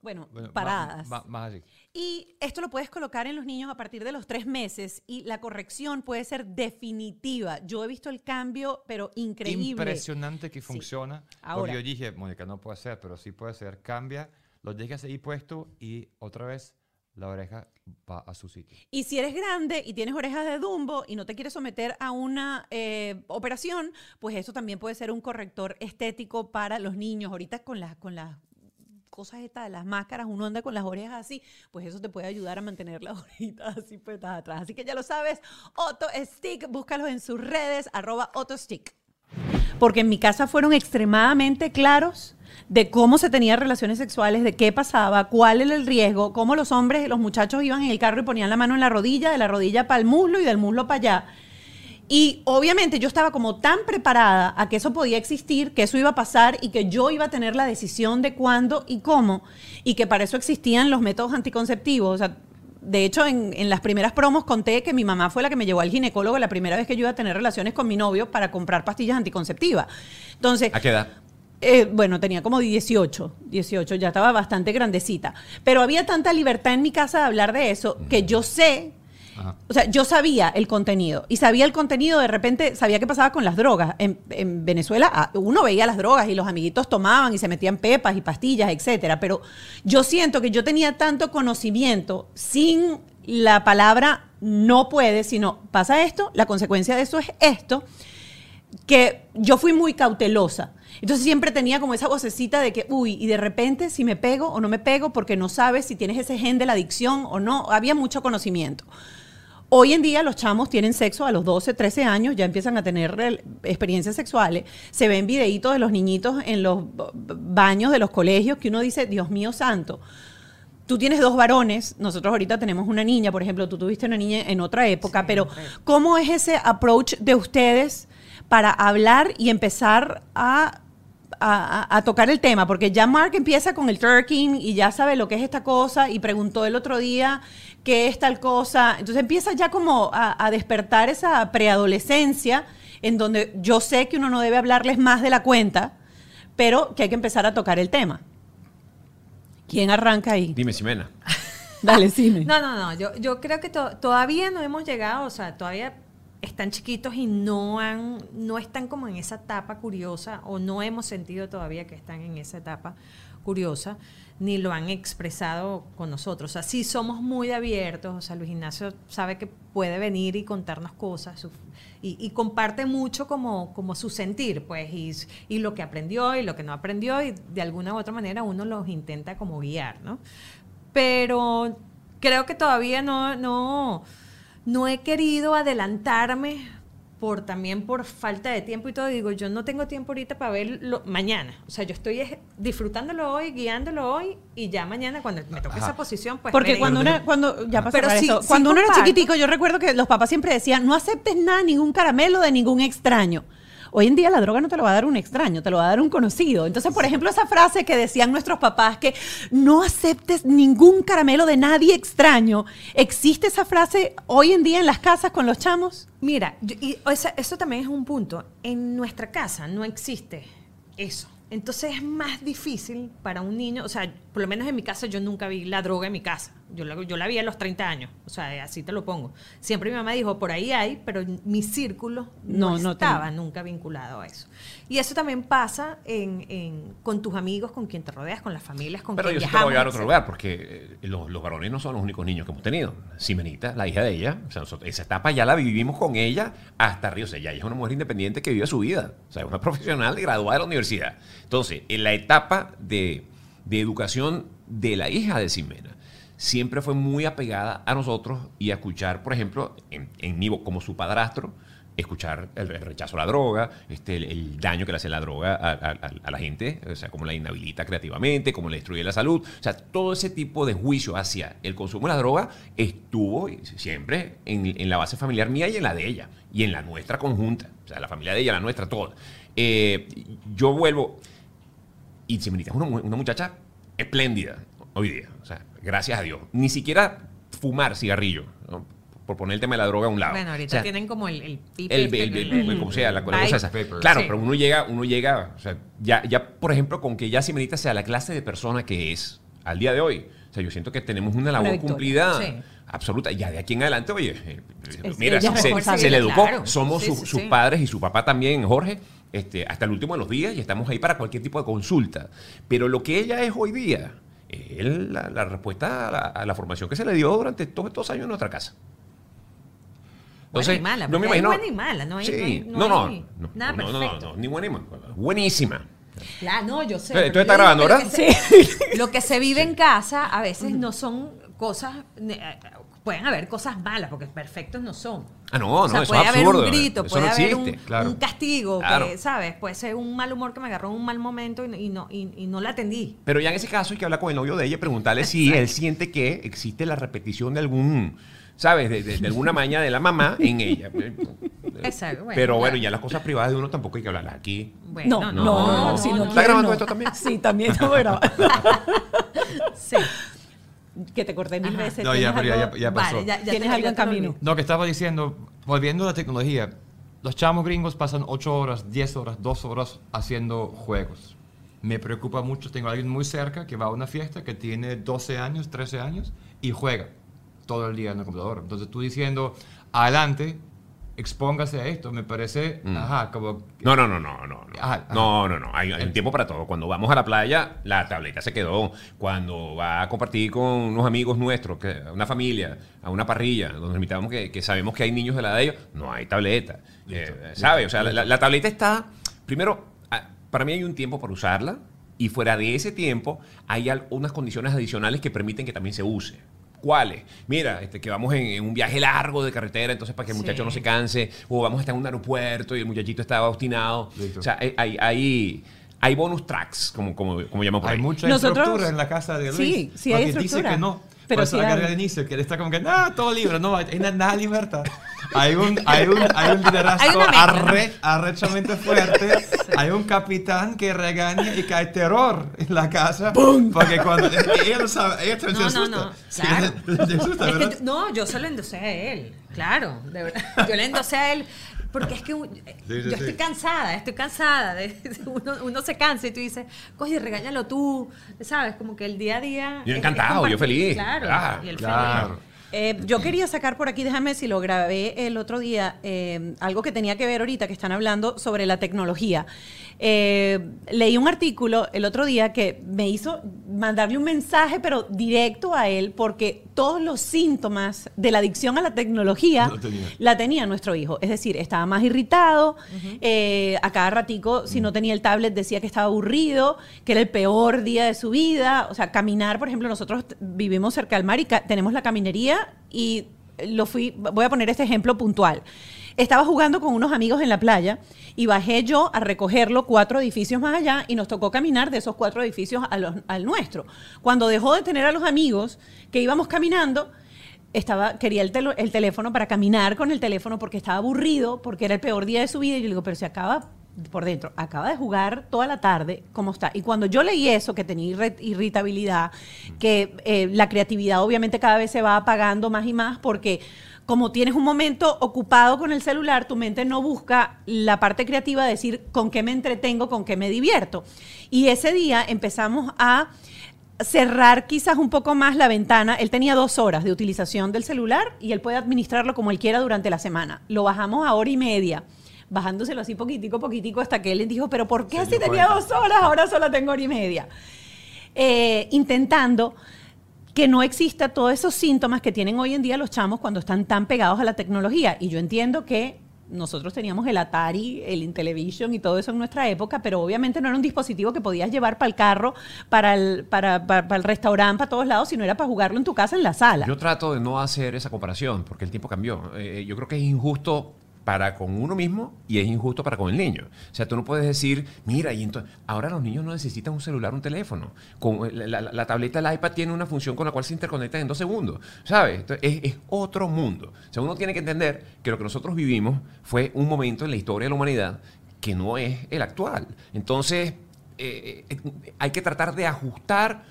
Bueno, Bueno, paradas. ma- más así. Y esto lo puedes colocar en los niños a partir de los tres meses y la corrección puede ser definitiva. Yo he visto el cambio, pero increíble. Impresionante que funciona. Ahora. Porque yo dije, Mónica, no puede ser, pero sí puede ser. Cambia, lo dejas ahí puesto y otra vez la oreja va a su sitio. Y si eres grande y tienes orejas de Dumbo y no te quieres someter a una eh, operación, pues eso también puede ser un corrector estético para los niños. Ahorita con las con las cosas estas las máscaras, uno anda con las orejas así, pues eso te puede ayudar a mantener las (laughs) orejitas así puestas atrás. Así que ya lo sabes, Otto Stick, búscalos en sus redes, arroba Otto. Porque en mi casa fueron extremadamente claros de cómo se tenían relaciones sexuales, de qué pasaba, cuál era el riesgo, cómo los hombres, los muchachos iban en el carro y ponían la mano en la rodilla, de la rodilla para el muslo y del muslo para allá. Y obviamente yo estaba como tan preparada a que eso podía existir, que eso iba a pasar y que yo iba a tener la decisión de cuándo y cómo, y que para eso existían los métodos anticonceptivos. O sea, de hecho, en, en las primeras promos conté que mi mamá fue la que me llevó al ginecólogo la primera vez que yo iba a tener relaciones con mi novio para comprar pastillas anticonceptivas. Entonces, ¿A qué edad? eh, bueno, tenía como 18, 18, ya estaba bastante grandecita. Pero había tanta libertad en mi casa de hablar de eso que yo sé, O sea, yo sabía el contenido. Y sabía el contenido, de repente sabía qué pasaba con las drogas. En, en Venezuela ah, uno veía las drogas y los amiguitos tomaban y se metían pepas y pastillas, etcétera. Pero yo siento que yo tenía tanto conocimiento sin la palabra no puede, sino pasa esto, la consecuencia de eso es esto que yo fui muy cautelosa. Entonces siempre tenía como esa vocecita de que, uy, y de repente si me pego o no me pego porque no sabes si tienes ese gen de la adicción o no. Había mucho conocimiento. Hoy en día los chamos tienen sexo a los 12, 13 años, ya empiezan a tener experiencias sexuales. Se ven videitos de los niñitos en los baños de los colegios que uno dice, Dios mío santo. Tú tienes dos varones, nosotros ahorita tenemos una niña, por ejemplo, tú tuviste una niña en otra época, pero ¿cómo es ese approach de ustedes para hablar y empezar a a- a- tocar el tema, porque ya Mark empieza con el twerking y ya sabe lo que es esta cosa y preguntó el otro día qué es tal cosa. Entonces empieza ya como a, a despertar esa preadolescencia en donde yo sé que uno no debe hablarles más de la cuenta, pero que hay que empezar a tocar el tema. ¿Quién arranca ahí? Dime, Ximena. (laughs) Dale, Cine. No, no, no. Yo, yo creo que to- todavía no hemos llegado, o sea, todavía están chiquitos y no han, no están como en esa etapa curiosa, o no hemos sentido todavía que están en esa etapa curiosa, ni lo han expresado con nosotros. O sea, sí somos muy abiertos, o sea, Luis Ignacio sabe que puede venir y contarnos cosas, y, y comparte mucho como, como su sentir, pues, y, y lo que aprendió y lo que no aprendió, y de alguna u otra manera uno los intenta como guiar, ¿no? pero creo que todavía no, no, no he querido adelantarme por también por falta de tiempo y todo. Digo, yo no tengo tiempo ahorita para verlo mañana. O sea, yo estoy es- disfrutándolo hoy, guiándolo hoy y ya mañana cuando me toque Ajá. esa posición, pues Porque cuando uno, cuando, ya esto, sí cuando uno era chiquitico, yo recuerdo que los papás siempre decían, no aceptes nada, ningún caramelo de ningún extraño. Hoy en día la droga no te lo va a dar un extraño, te lo va a dar un conocido. Entonces, por ejemplo, esa frase que decían nuestros papás, que no aceptes ningún caramelo de nadie extraño, ¿existe esa frase hoy en día en las casas con los chamos? Mira, y esa- eso también es un punto. En nuestra casa no existe eso. Entonces es más difícil para un niño, o sea, por lo menos en mi casa yo nunca vi la droga en mi casa. Yo la, yo la vi a los 30 años, o sea, así te lo pongo. Siempre mi mamá dijo, por ahí hay, pero mi círculo no, No, no estaba nunca vinculado a eso. Y eso también pasa en, en- con tus amigos, con quien te rodeas, con las familias, con Pero quien yo sí te voy a viajamos, dar otro lugar, porque eh, los, los varones no son los únicos niños que hemos tenido. Simenita, la hija de ella, o sea, nosotros- esa etapa ya la vivimos con ella hasta arriba. O sea, ya ella es una mujer independiente que vive su vida. O sea, es una profesional graduada de la universidad. Entonces, en la etapa de, de educación de la hija de Simena, siempre fue muy apegada a nosotros y a escuchar, por ejemplo, en, en mí como su padrastro, escuchar el, rechazo a la droga, este, el, daño que le hace la droga a, la gente, o sea, cómo la inhabilita creativamente, cómo le destruye la salud. O sea, todo ese tipo de juicio hacia el consumo de la droga estuvo siempre en, en la base familiar mía y en la de ella, y en la nuestra conjunta. O sea, la familia de ella, la nuestra, toda. Eh, yo vuelvo, y Simonita es una, una muchacha espléndida hoy día. O sea, gracias a Dios. Ni siquiera fumar cigarrillo, ¿no? por poner el tema de la droga a un lado. Bueno, O ahorita sea, tienen como el... El, pipe el, este, el- el- el- como sea, la, cosa esa. Claro, Sí. pero uno llega, uno llega, o sea, ya, ya, por ejemplo, con que ya Simonita sea la clase de persona que es al día de hoy. O sea, yo siento que tenemos una labor victoria. cumplida Sí. absoluta. Ya de aquí en adelante, oye, eh, mira, se, se le educó. Claro. Somos Sí, su- sus padres y su papá también, Jorge, este, hasta el último de los días y estamos ahí para cualquier tipo de consulta. Pero lo que ella es hoy día es la, la respuesta a la, a la formación que se le dio durante todos estos años en nuestra casa. Buena y mala, no me imagino. buena y mala, no hay- Sí, no hay- no, no no, no, nada no, no, no, perfecto. no, ni buena ni mala. Buenísima. Claro, no, yo sé. ¿tú estás grabando, verdad? se- (laughs) Lo que se vive en casa a veces no son cosas. Pueden haber cosas malas, porque perfectos no son. Ah, no, o no, eso puede es haber absurdo. un grito, Eso puede no haber existe, un, claro. un castigo, Claro. que, ¿sabes? Puede ser un mal humor que me agarró en un mal momento y, y no, y, y no la atendí. Pero ya en ese caso hay que hablar con el novio de ella y preguntarle si él siente que existe la repetición de algún, ¿sabes? De, de- de alguna maña de la mamá en ella. (laughs) Exacto, bueno, Pero bueno, ya las cosas privadas de uno tampoco hay que hablarlas aquí. Bueno, no, no, no, no, si no ¿Está grabando no. esto también? Sí, también estamos (laughs) grabando. Sí. Que te corté mil Ajá. veces. No, ya, ¿tienes pero ya- algo? ya- ya pasó. Vale, ya, ya ¿Tienes algo en camino? No, que estaba diciendo, volviendo a la tecnología, los chamos gringos pasan 8 horas, 10 horas, 2 horas haciendo juegos. Me preocupa mucho, tengo a alguien muy cerca que va a una fiesta que tiene 12 años, 13 años y juega todo el día en el computador. Entonces tú diciendo, adelante, expóngase a esto, me parece, Mm. ajá, como... No, no, no, no, no. No, Ajá, ajá. no, no. no. Hay, hay un tiempo para todo. Cuando vamos a la playa, la tableta se quedó. Cuando va a compartir con unos amigos nuestros, que, una familia, a una parrilla, donde invitamos que, que sabemos que hay niños de la de ellos, no hay tableta. Eh, ¿Sabe? O sea, la, la tableta está. Primero, ah, para mí hay un tiempo para usarla. Y fuera de ese tiempo, hay unas condiciones adicionales que permiten que también se use. ¿Cuáles? Mira, este, que vamos en, en un viaje largo de carretera, entonces para que el Sí. muchacho no se canse, o vamos a estar en un aeropuerto y el muchachito estaba obstinado. Listo. O sea, hay, hay, hay, hay bonus tracks, como, como, como llamamos por Hay ahí. mucha Nosotros- estructura en la casa de Luis. Sí, sí hay porque dice estructura. que no. Pero agarré hay. al inicio, que él está como que, no, todo libre, no, hay na- nada libertad. Hay un, hay un, hay un liderazgo arre- arrechamente fuerte. (laughs) Hay un capitán que regaña y que hay terror en la casa. Porque cuando ella no sabe, ella también No, se no, asusta. no, Sí, claro. (laughs) se asusta, Es que no, yo se lo endosé a él, claro, de verdad. Yo le endosé a él porque es que sí, yo sí. estoy cansada, estoy cansada. De, (laughs) uno, uno se cansa y tú dices, coge, regáñalo tú, ¿sabes? Como que el día a día. Yo es- es encantado, yo feliz. Claro, Ah, y el claro. feliz. Eh, yo quería sacar por aquí, déjame si lo grabé el otro día, eh, algo que tenía que ver ahorita, que están hablando sobre la tecnología. Eh, leí un artículo el otro día que me hizo mandarle un mensaje, pero directo a él, porque todos los síntomas de la adicción a la tecnología tenía. la tenía nuestro hijo. Es decir, estaba más irritado, eh, a cada ratico, si no tenía el tablet, decía que estaba aburrido, que era el peor día de su vida. O sea, caminar, por ejemplo, nosotros vivimos cerca del mar y ca- tenemos la caminería y lo fui, voy a poner este ejemplo puntual. Estaba jugando con unos amigos en la playa y bajé yo a recogerlo cuatro edificios más allá y nos tocó caminar de esos cuatro edificios al nuestro. Cuando dejó de tener a los amigos que íbamos caminando, estaba, quería el, el teléfono para caminar con el teléfono porque estaba aburrido, porque era el peor día de su vida. Y yo le digo, pero se acaba por dentro, acaba de jugar toda la tarde, ¿cómo está? Y cuando yo leí eso, que tenía irritabilidad, que eh, la creatividad obviamente cada vez se va apagando más y más porque como tienes un momento ocupado con el celular, tu mente no busca la parte creativa de decir con qué me entretengo, con qué me divierto. Y ese día empezamos a cerrar quizás un poco más la ventana. Él tenía dos horas de utilización del celular y él puede administrarlo como él quiera durante la semana. Lo bajamos a hora y media, bajándoselo así poquitico, poquitico, hasta que él dijo, pero ¿por qué dio tenía cuenta. dos horas, ahora solo tengo hora y media? Eh, intentando que no exista todos esos síntomas que tienen hoy en día los chamos cuando están tan pegados a la tecnología. Y yo entiendo que nosotros teníamos el Atari, el Intellivision y todo eso en nuestra época, pero obviamente no era un dispositivo que podías llevar para el carro, para el, para, para- para el restaurante, para todos lados, sino era para jugarlo en tu casa en la sala. Yo trato de no hacer esa comparación porque el tiempo cambió. Eh, yo creo que es injusto para con uno mismo y es injusto para con el niño. O sea, tú no puedes decir, mira, y entonces, ahora los niños no necesitan un celular, un teléfono. Con la, la- la tableta, el iPad tiene una función con la cual se interconectan en dos segundos. ¿Sabes? Es, otro mundo. O sea, uno tiene que entender que lo que nosotros vivimos fue un momento en la historia de la humanidad que no es el actual. Entonces, eh, eh, hay que tratar de ajustar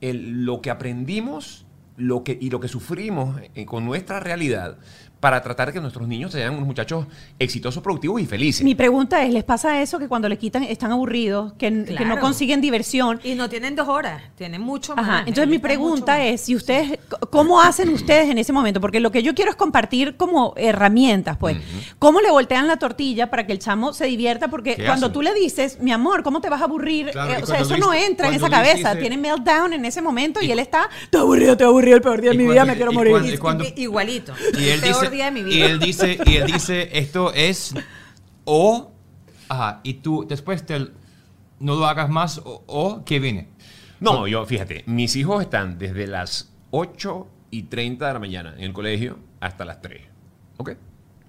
lo que aprendimos lo que, y lo que sufrimos eh, con nuestra realidad para tratar de que nuestros niños sean unos muchachos exitosos, productivos y felices. Mi pregunta es, ¿les pasa eso que cuando le quitan están aburridos, que, que no consiguen diversión? Y no tienen dos horas, tienen mucho más. Ajá, entonces mi pregunta es, si ustedes, ¿cómo hacen ustedes en ese momento? Porque lo que yo quiero es compartir como herramientas, pues. ¿Cómo le voltean la tortilla para que el chamo se divierta? Porque ¿Qué cuando hacen? tú le dices, mi amor, ¿cómo te vas a aburrir? Claro, Eh, o sea, eso no entra en esa cabeza. dice- Tiene meltdown en ese momento y, Y- él está, te aburrido, te aburrido, el peor día de mi vida, me quiero morir. Y- y igualito. Y él el peor día de mi y vida. él dice, y él dice, esto es o, ajá, y tú después te, no lo hagas más o, o que viene. No, yo, fíjate, mis hijos están desde las 8 y 30 de la mañana en el colegio hasta las 3. ¿Ok?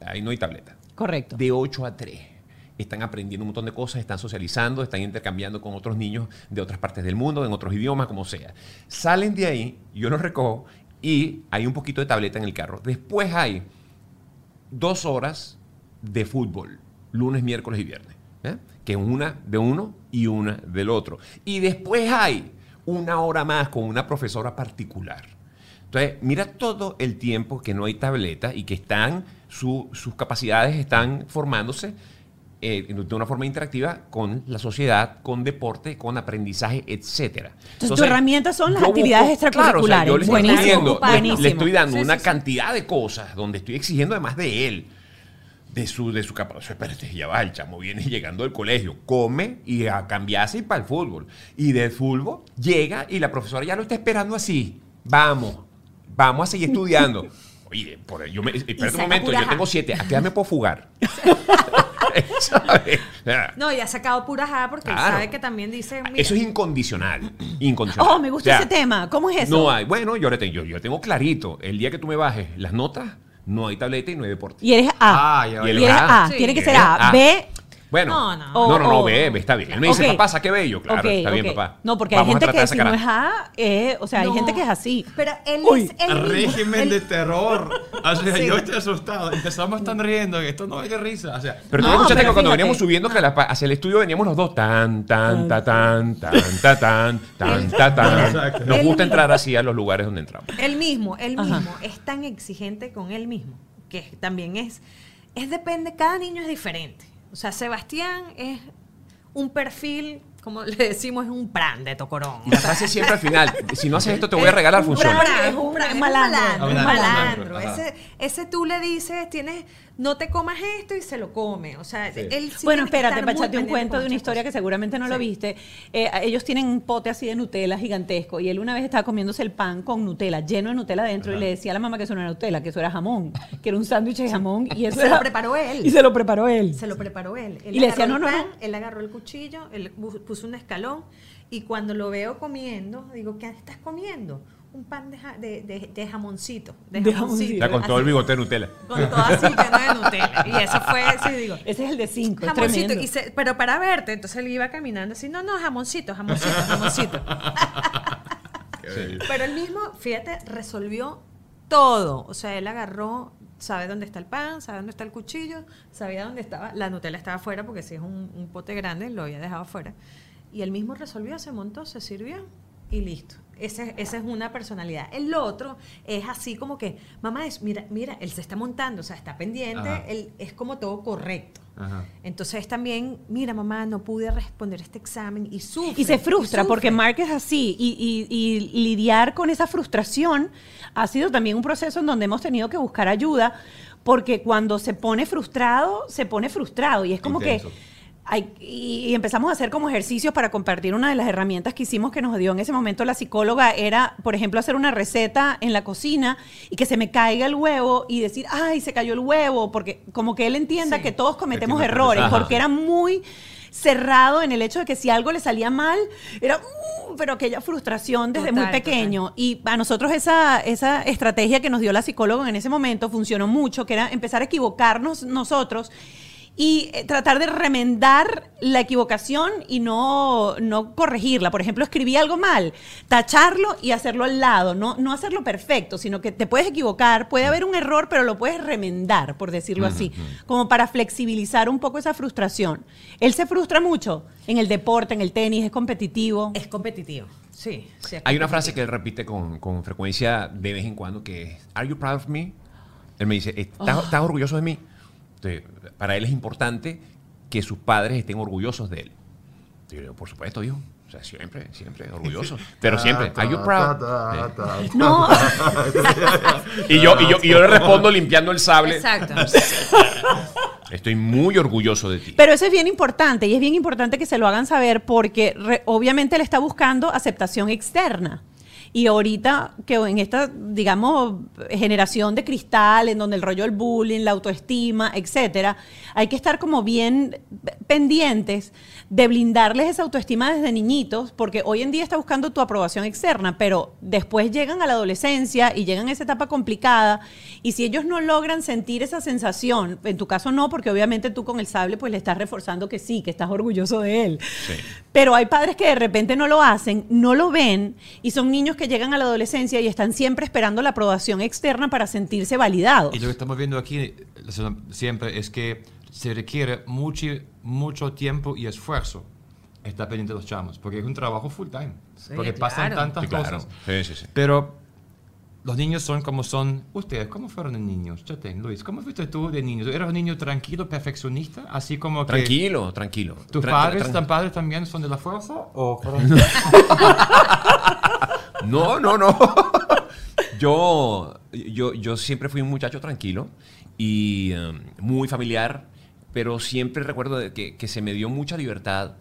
Ahí no hay tableta. Correcto. De 8 a 3. Están aprendiendo un montón de cosas, están socializando, están intercambiando con otros niños de otras partes del mundo, en otros idiomas, como sea. Salen de ahí, yo los recojo y hay un poquito de tableta en el carro. Después hay dos horas de fútbol, lunes, miércoles y viernes. ¿eh? Que una de uno y una del otro. Y después hay una hora más con una profesora particular. Entonces, mira todo el tiempo que no hay tableta y que están, su- sus capacidades están formándose eh, de una forma interactiva con la sociedad, con deporte, con aprendizaje, etcétera. Entonces, tu herramienta son las actividades claro, o sea, yo le extracurriculares. estoy poniendo- le- estoy dando Sí, una sí, sí. cantidad de cosas donde estoy exigiendo además de él de su, de su capacidad. Espérate, ya va, el chamo viene llegando del colegio, come y a cambiarse y para el fútbol. Y del fútbol llega y la profesora ya lo está esperando así. Vamos, vamos a seguir estudiando. (laughs) Oye, por, yo me, espérate un momento, yo tengo siete, ¿a qué me puedo fugar? (laughs) (laughs) No, y ha sacado pura ja porque él sabe que también dice. mira, Eso es incondicional. Incondicional. Oh, me gusta O sea, ese tema. ¿Cómo es eso? No hay. Bueno, yo le tengo, yo, yo tengo clarito. El día que tú me bajes las notas, no hay tableta y no hay deporte. Y eres A. Ah, ya, y eres A. Sí. Tiene que ser. A. B. Bueno, No, no. no, no, no, O- ve, ve, está bien. Él me dice, Ok. papá, saque bello. Claro, está bien, papá. No, porque Vamos hay gente que si no es A, eh, o sea, hay gente que es así. Pero él Uy. es el. Régimen de terror. O sea, Sí. yo estoy asustado. Empezamos tan riendo que esto no es de risa. O sea, Pero tú No, escuchaste pero que cuando veníamos subiendo que la pa- hacia el estudio veníamos los dos tan, tan, ta, tan, tan, ta, tan, tan, ta, tan. Exacto. Nos gusta entrar así a los lugares donde entramos. Él mismo, él mismo es tan exigente con él mismo, que también es, es depende, cada niño es diferente. O sea, Sebastián es un perfil, como le decimos, es un plan de tocorón. Y la frase siempre al final, si no haces esto te voy a regalar, plan, Es es un plan, es un malandro. un malandro. Ese, ese tú le dices, tienes, no te comas esto y se lo come. O sea, él sí bueno, espérate, para echarte un cuento de una historia que seguramente no lo Sí. viste. Eh, ellos tienen un pote así de Nutella gigantesco y él una vez estaba comiéndose el pan con Nutella, lleno de Nutella dentro y le decía a la mamá que eso no era Nutella, que eso era jamón, que era un sándwich de jamón y eso Se lo preparó él. Y se lo preparó él. Se lo preparó él. Él Y le decía, no, no, pan, no. Él agarró el cuchillo, él bu- puso un escalón y cuando lo veo comiendo, digo, ¿qué estás comiendo? Un pan de, ja- de, de- de jamoncito. De, De jamoncito. Ya con todo el Así, bigote de Nutella. Con todo así lleno de Nutella. Y eso fue, sí, digo, Ese es el de cinco, jamoncito. Y se- pero para verte, entonces él iba caminando así, no, no, jamoncito, jamoncito, jamoncito. (laughs) Pero él mismo, fíjate, resolvió todo. O sea, él agarró, sabe dónde está el pan, sabe dónde está el cuchillo, sabía dónde estaba. La Nutella estaba afuera porque si es un, un pote grande, lo había dejado afuera. Y él mismo resolvió, se montó, se sirvió y listo. Ese- esa es una personalidad. El otro es así como que, mamá, es, mira, mira, él se está montando, o sea, está pendiente, él es como todo correcto. Ajá. Entonces también, mira, mamá, no pude responder este examen y sufre. Y se frustra, porque sufre. Mark es así. Y, y- y lidiar con esa frustración ha sido también un proceso en donde hemos tenido que buscar ayuda, porque cuando se pone frustrado, se pone frustrado. Y es como Intenso. que. Hay- y, empezamos a hacer como ejercicios para compartir una de las herramientas que hicimos que nos dio en ese momento la psicóloga era, por ejemplo, hacer una receta en la cocina y que se me caiga el huevo y decir, ay, se cayó el huevo, porque como que él entienda Sí. que todos cometemos errores, porque era muy cerrado en el hecho de que si algo le salía mal, era, "Uh", pero aquella frustración desde muy Total, pequeño. Y a nosotros esa, esa estrategia que nos dio la psicóloga en ese momento funcionó mucho, que era empezar a equivocarnos nosotros y eh, tratar de remendar la equivocación y no, no corregirla. Por ejemplo, escribí algo mal, tacharlo y hacerlo al lado, no, no hacerlo perfecto, sino que te puedes equivocar, puede haber un error, pero lo puedes remendar, por decirlo así, como para flexibilizar un poco esa frustración. Él se frustra mucho en el deporte, en el tenis, es competitivo. Es competitivo. Sí. sí Hay una frase que él repite con, con frecuencia de vez en cuando que es, ¿Are you proud of me? Él me dice, ¿estás, estás orgulloso de mí? Entonces, para él es importante que sus padres estén orgullosos de él. Yo le digo, por supuesto, hijo. O sea, siempre, siempre orgulloso. Pero siempre, ¿Are you proud? Eh, No, (laughs) Y yo, y, yo, y yo le respondo limpiando el sable. Exacto. (laughs) Estoy muy orgulloso de ti. Pero eso es bien importante y es bien importante que se lo hagan saber porque re- obviamente él está buscando aceptación externa. Y ahorita que en esta, digamos, generación de cristal, en donde el rollo del bullying, la autoestima, etcétera, hay que estar como bien pendientes de blindarles esa autoestima desde niñitos, porque hoy en día está buscando tu aprobación externa, pero después llegan a la adolescencia y llegan a esa etapa complicada, y si ellos no logran sentir esa sensación, en tu caso no, porque obviamente tú con el sable pues le estás reforzando que sí, que estás orgulloso de él. Sí. Pero hay padres que de repente no lo hacen, no lo ven, y son niños que llegan a la adolescencia y están siempre esperando la aprobación externa para sentirse validados. Y lo que estamos viendo aquí siempre es que se requiere mucho, mucho tiempo y esfuerzo estar pendiente de los chamos, porque es un trabajo full time, Sí, porque pasan claro. tantas Sí, claro. cosas. Sí, sí, sí. Pero los niños son como son. Ustedes, ¿cómo fueron de niños? Chaten, Luis, ¿cómo fuiste tú de niños? ¿Eras un niño tranquilo, perfeccionista? Así como que... Tranquilo, tranquilo. ¿Tus Tra- padres, tra- tan padres también son de la fuerza? ¿O fueron- (laughs) (laughs) No, no, no. yo, yo, yo siempre fui un muchacho tranquilo y um, muy familiar, pero siempre recuerdo que, que se me dio mucha libertad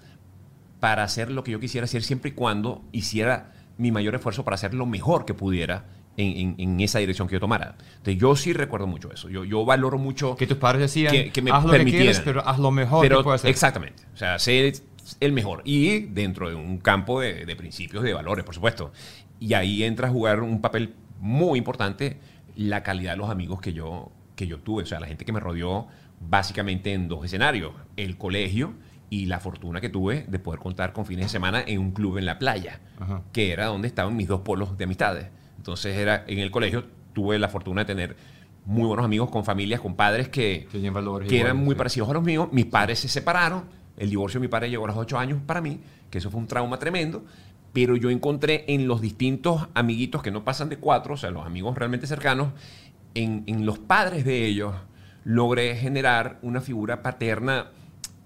para hacer lo que yo quisiera hacer siempre y cuando hiciera mi mayor esfuerzo para hacer lo mejor que pudiera en, en- en esa dirección que yo tomara. Entonces, yo sí recuerdo mucho eso. Yo, yo valoro mucho que tus padres decían, que, que me haz lo que quieres, pero haz lo mejor Pero, que puedas hacer. Exactamente. O sea, ser el mejor. Y dentro de un campo de, de principios, de valores, por supuesto. Y ahí entra a jugar un papel muy importante la calidad de los amigos que yo, que yo tuve. O sea, la gente que me rodeó básicamente en dos escenarios, el colegio y la fortuna que tuve de poder contar con fines de semana en un club en la playa, Ajá. que era donde estaban mis dos polos de amistades. Entonces era en el colegio tuve la fortuna de tener muy buenos amigos con familias, con padres que, valores que eran iguales, muy sí. parecidos a los míos. Mis padres se separaron. El divorcio de mi padre llegó a los ocho años para mí, que eso fue un trauma tremendo. Pero yo encontré en los distintos amiguitos que no pasan de cuatro, o sea, los amigos realmente cercanos, en, los padres de ellos, logré generar una figura paterna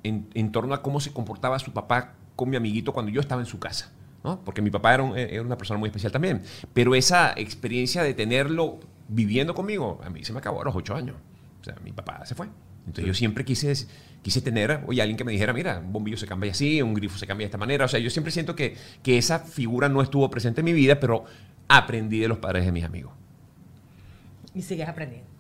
en, torno a cómo se comportaba su papá con mi amiguito cuando yo estaba en su casa. ¿no? Porque mi papá era, un- era una persona muy especial también. Pero esa experiencia de tenerlo viviendo conmigo, a mí se me acabó a los ocho años. O sea, mi papá se fue. Entonces yo siempre quise, quise tener, oye, alguien que me dijera, mira, un bombillo se cambia así, un grifo se cambia de esta manera. O sea, yo siempre siento que, que esa figura no estuvo presente en mi vida, pero aprendí de los padres de mis amigos. Y sigues aprendiendo.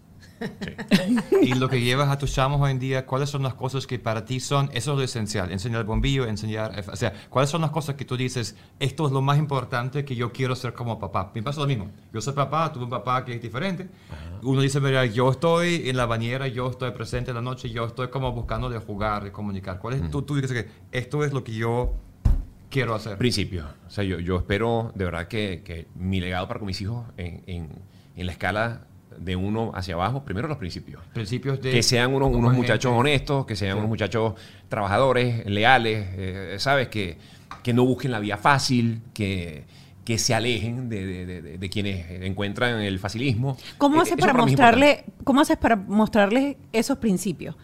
Y lo que llevas a tus chamos hoy en día, ¿cuáles son las cosas que para ti son, eso es lo esencial, enseñar el bombillo, enseñar, o sea, ¿cuáles son las cosas que tú dices, esto es lo más importante que yo quiero ser como papá? Me pasa lo mismo, yo soy papá, tuve un papá que es diferente, uno dice, mira, yo estoy en la bañera, yo estoy presente en la noche, yo estoy como buscando de jugar, de comunicar, ¿cuál es, tú, tú dices que esto es lo que yo quiero hacer? Principio. O sea, yo, yo espero de verdad que, que mi legado para con mis hijos en, en- en la escala de uno hacia abajo, primero los principios. Principios de... Que sean unos, unos gente. muchachos honestos, que sean Sí. unos muchachos trabajadores, leales, eh, ¿sabes? Que, que no busquen la vía fácil, que, que se alejen de, de- de- de- de quienes encuentran el facilismo. ¿Cómo Eh, haces para mostrarle, cómo haces para mostrarles esos principios?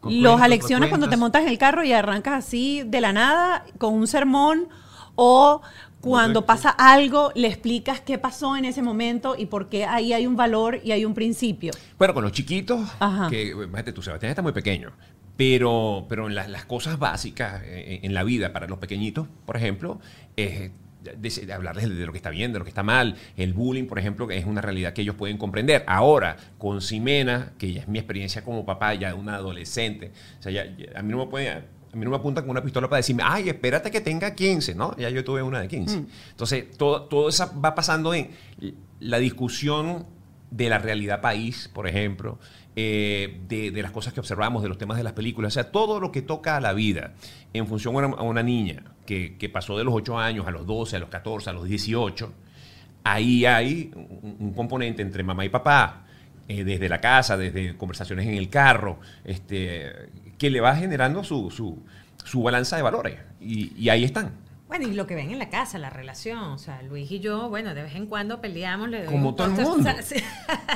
Con Los cuentos, alecciones cuando te montas en el carro y arrancas así de la nada con un sermón o cuando pasa algo le explicas qué pasó en ese momento y por qué ahí hay un valor y hay un principio. Bueno, con los chiquitos, Ajá. que imagínate tú, Sebastián está muy pequeño, pero, pero en las, las cosas básicas eh, en la vida para los pequeñitos, por ejemplo, es de- de hablarles de lo que está bien, de lo que está mal. El bullying, por ejemplo, es una realidad que ellos pueden comprender. Ahora, con Ximena, que ya es mi experiencia como papá, ya de una adolescente, o sea, ya- ya- a mí no me puede... A mí no me apuntan con una pistola para decirme, ay, espérate que tenga 15, ¿no? Ya yo tuve una de 15. Entonces, todo, todo eso va pasando en la discusión de la realidad país, por ejemplo, eh, de, de las cosas que observamos, de los temas de las películas, o sea, todo lo que toca a la vida en función a una, a una niña que, que pasó de los 8 años a los 12, a los 14, a los 18, ahí hay un, un componente entre mamá y papá, eh, desde la casa, desde conversaciones en el carro, este, que le va generando su, su, su balanza de valores. Y, y ahí están. Bueno, y lo que ven en la casa, la relación. O sea, Luis y yo, bueno, de vez en cuando peleamos. Le doy Como todo el toste, mundo. o (laughs) sea, sí.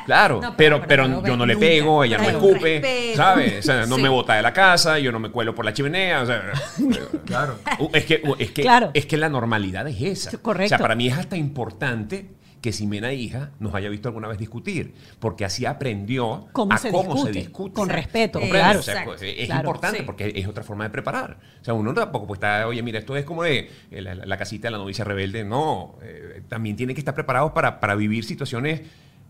Claro, No, pero, pero, yo no le nunca. pego, ella no me escupe. ¿sabes? O sea, no Sí. me bota de la casa, yo no me cuelo por la chimenea, o sea, (laughs) Claro. Uh, es que, uh, es que, Claro. es que la normalidad es esa. Correcto. O sea, para mí es hasta importante que Ximena hija nos haya visto alguna vez discutir, porque así aprendió Cómo a se cómo discute, se discute. con respeto, claro. O sea, Exacto. pues, es Claro, importante sí. porque es otra forma de preparar. O sea, uno tampoco pues está, oye, mira, esto es como de eh, la, la casita de la novicia rebelde. No, eh, también tiene que estar preparado para, para vivir situaciones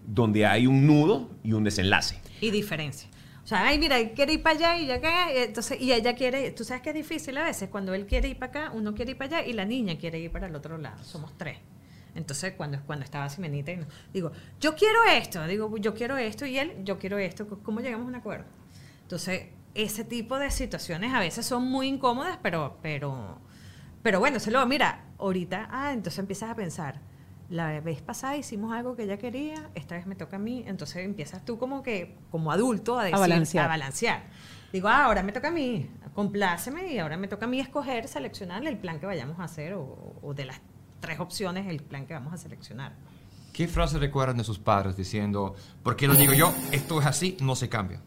donde hay un nudo y un desenlace. Y diferencia. O sea, ay, mira, él quiere ir para allá y ya acá, y entonces, y ella quiere, tú sabes que es difícil a veces, cuando él quiere ir para acá, uno quiere ir para allá y la niña quiere ir para el otro lado. Somos tres. Entonces, cuando, cuando estaba Simenita, y- digo, yo quiero esto, digo, yo quiero esto, y él, yo quiero esto, ¿cómo llegamos a un acuerdo? Entonces, ese tipo de situaciones a veces son muy incómodas, pero, pero, pero bueno, se lo, mira, ahorita, ah, entonces empiezas a pensar, la vez pasada hicimos algo que ella quería, esta vez me toca a mí, entonces empiezas tú como que, como adulto, a decir, balancear. a balancear. Digo, ah, ahora me toca a mí, compláceme y ahora me toca a mí escoger, seleccionar el plan que vayamos a hacer o, o de las tres opciones el plan que vamos a seleccionar. ¿Qué frase recuerdan de sus padres diciendo, ¿por qué lo digo yo? Esto es así, no se cambia.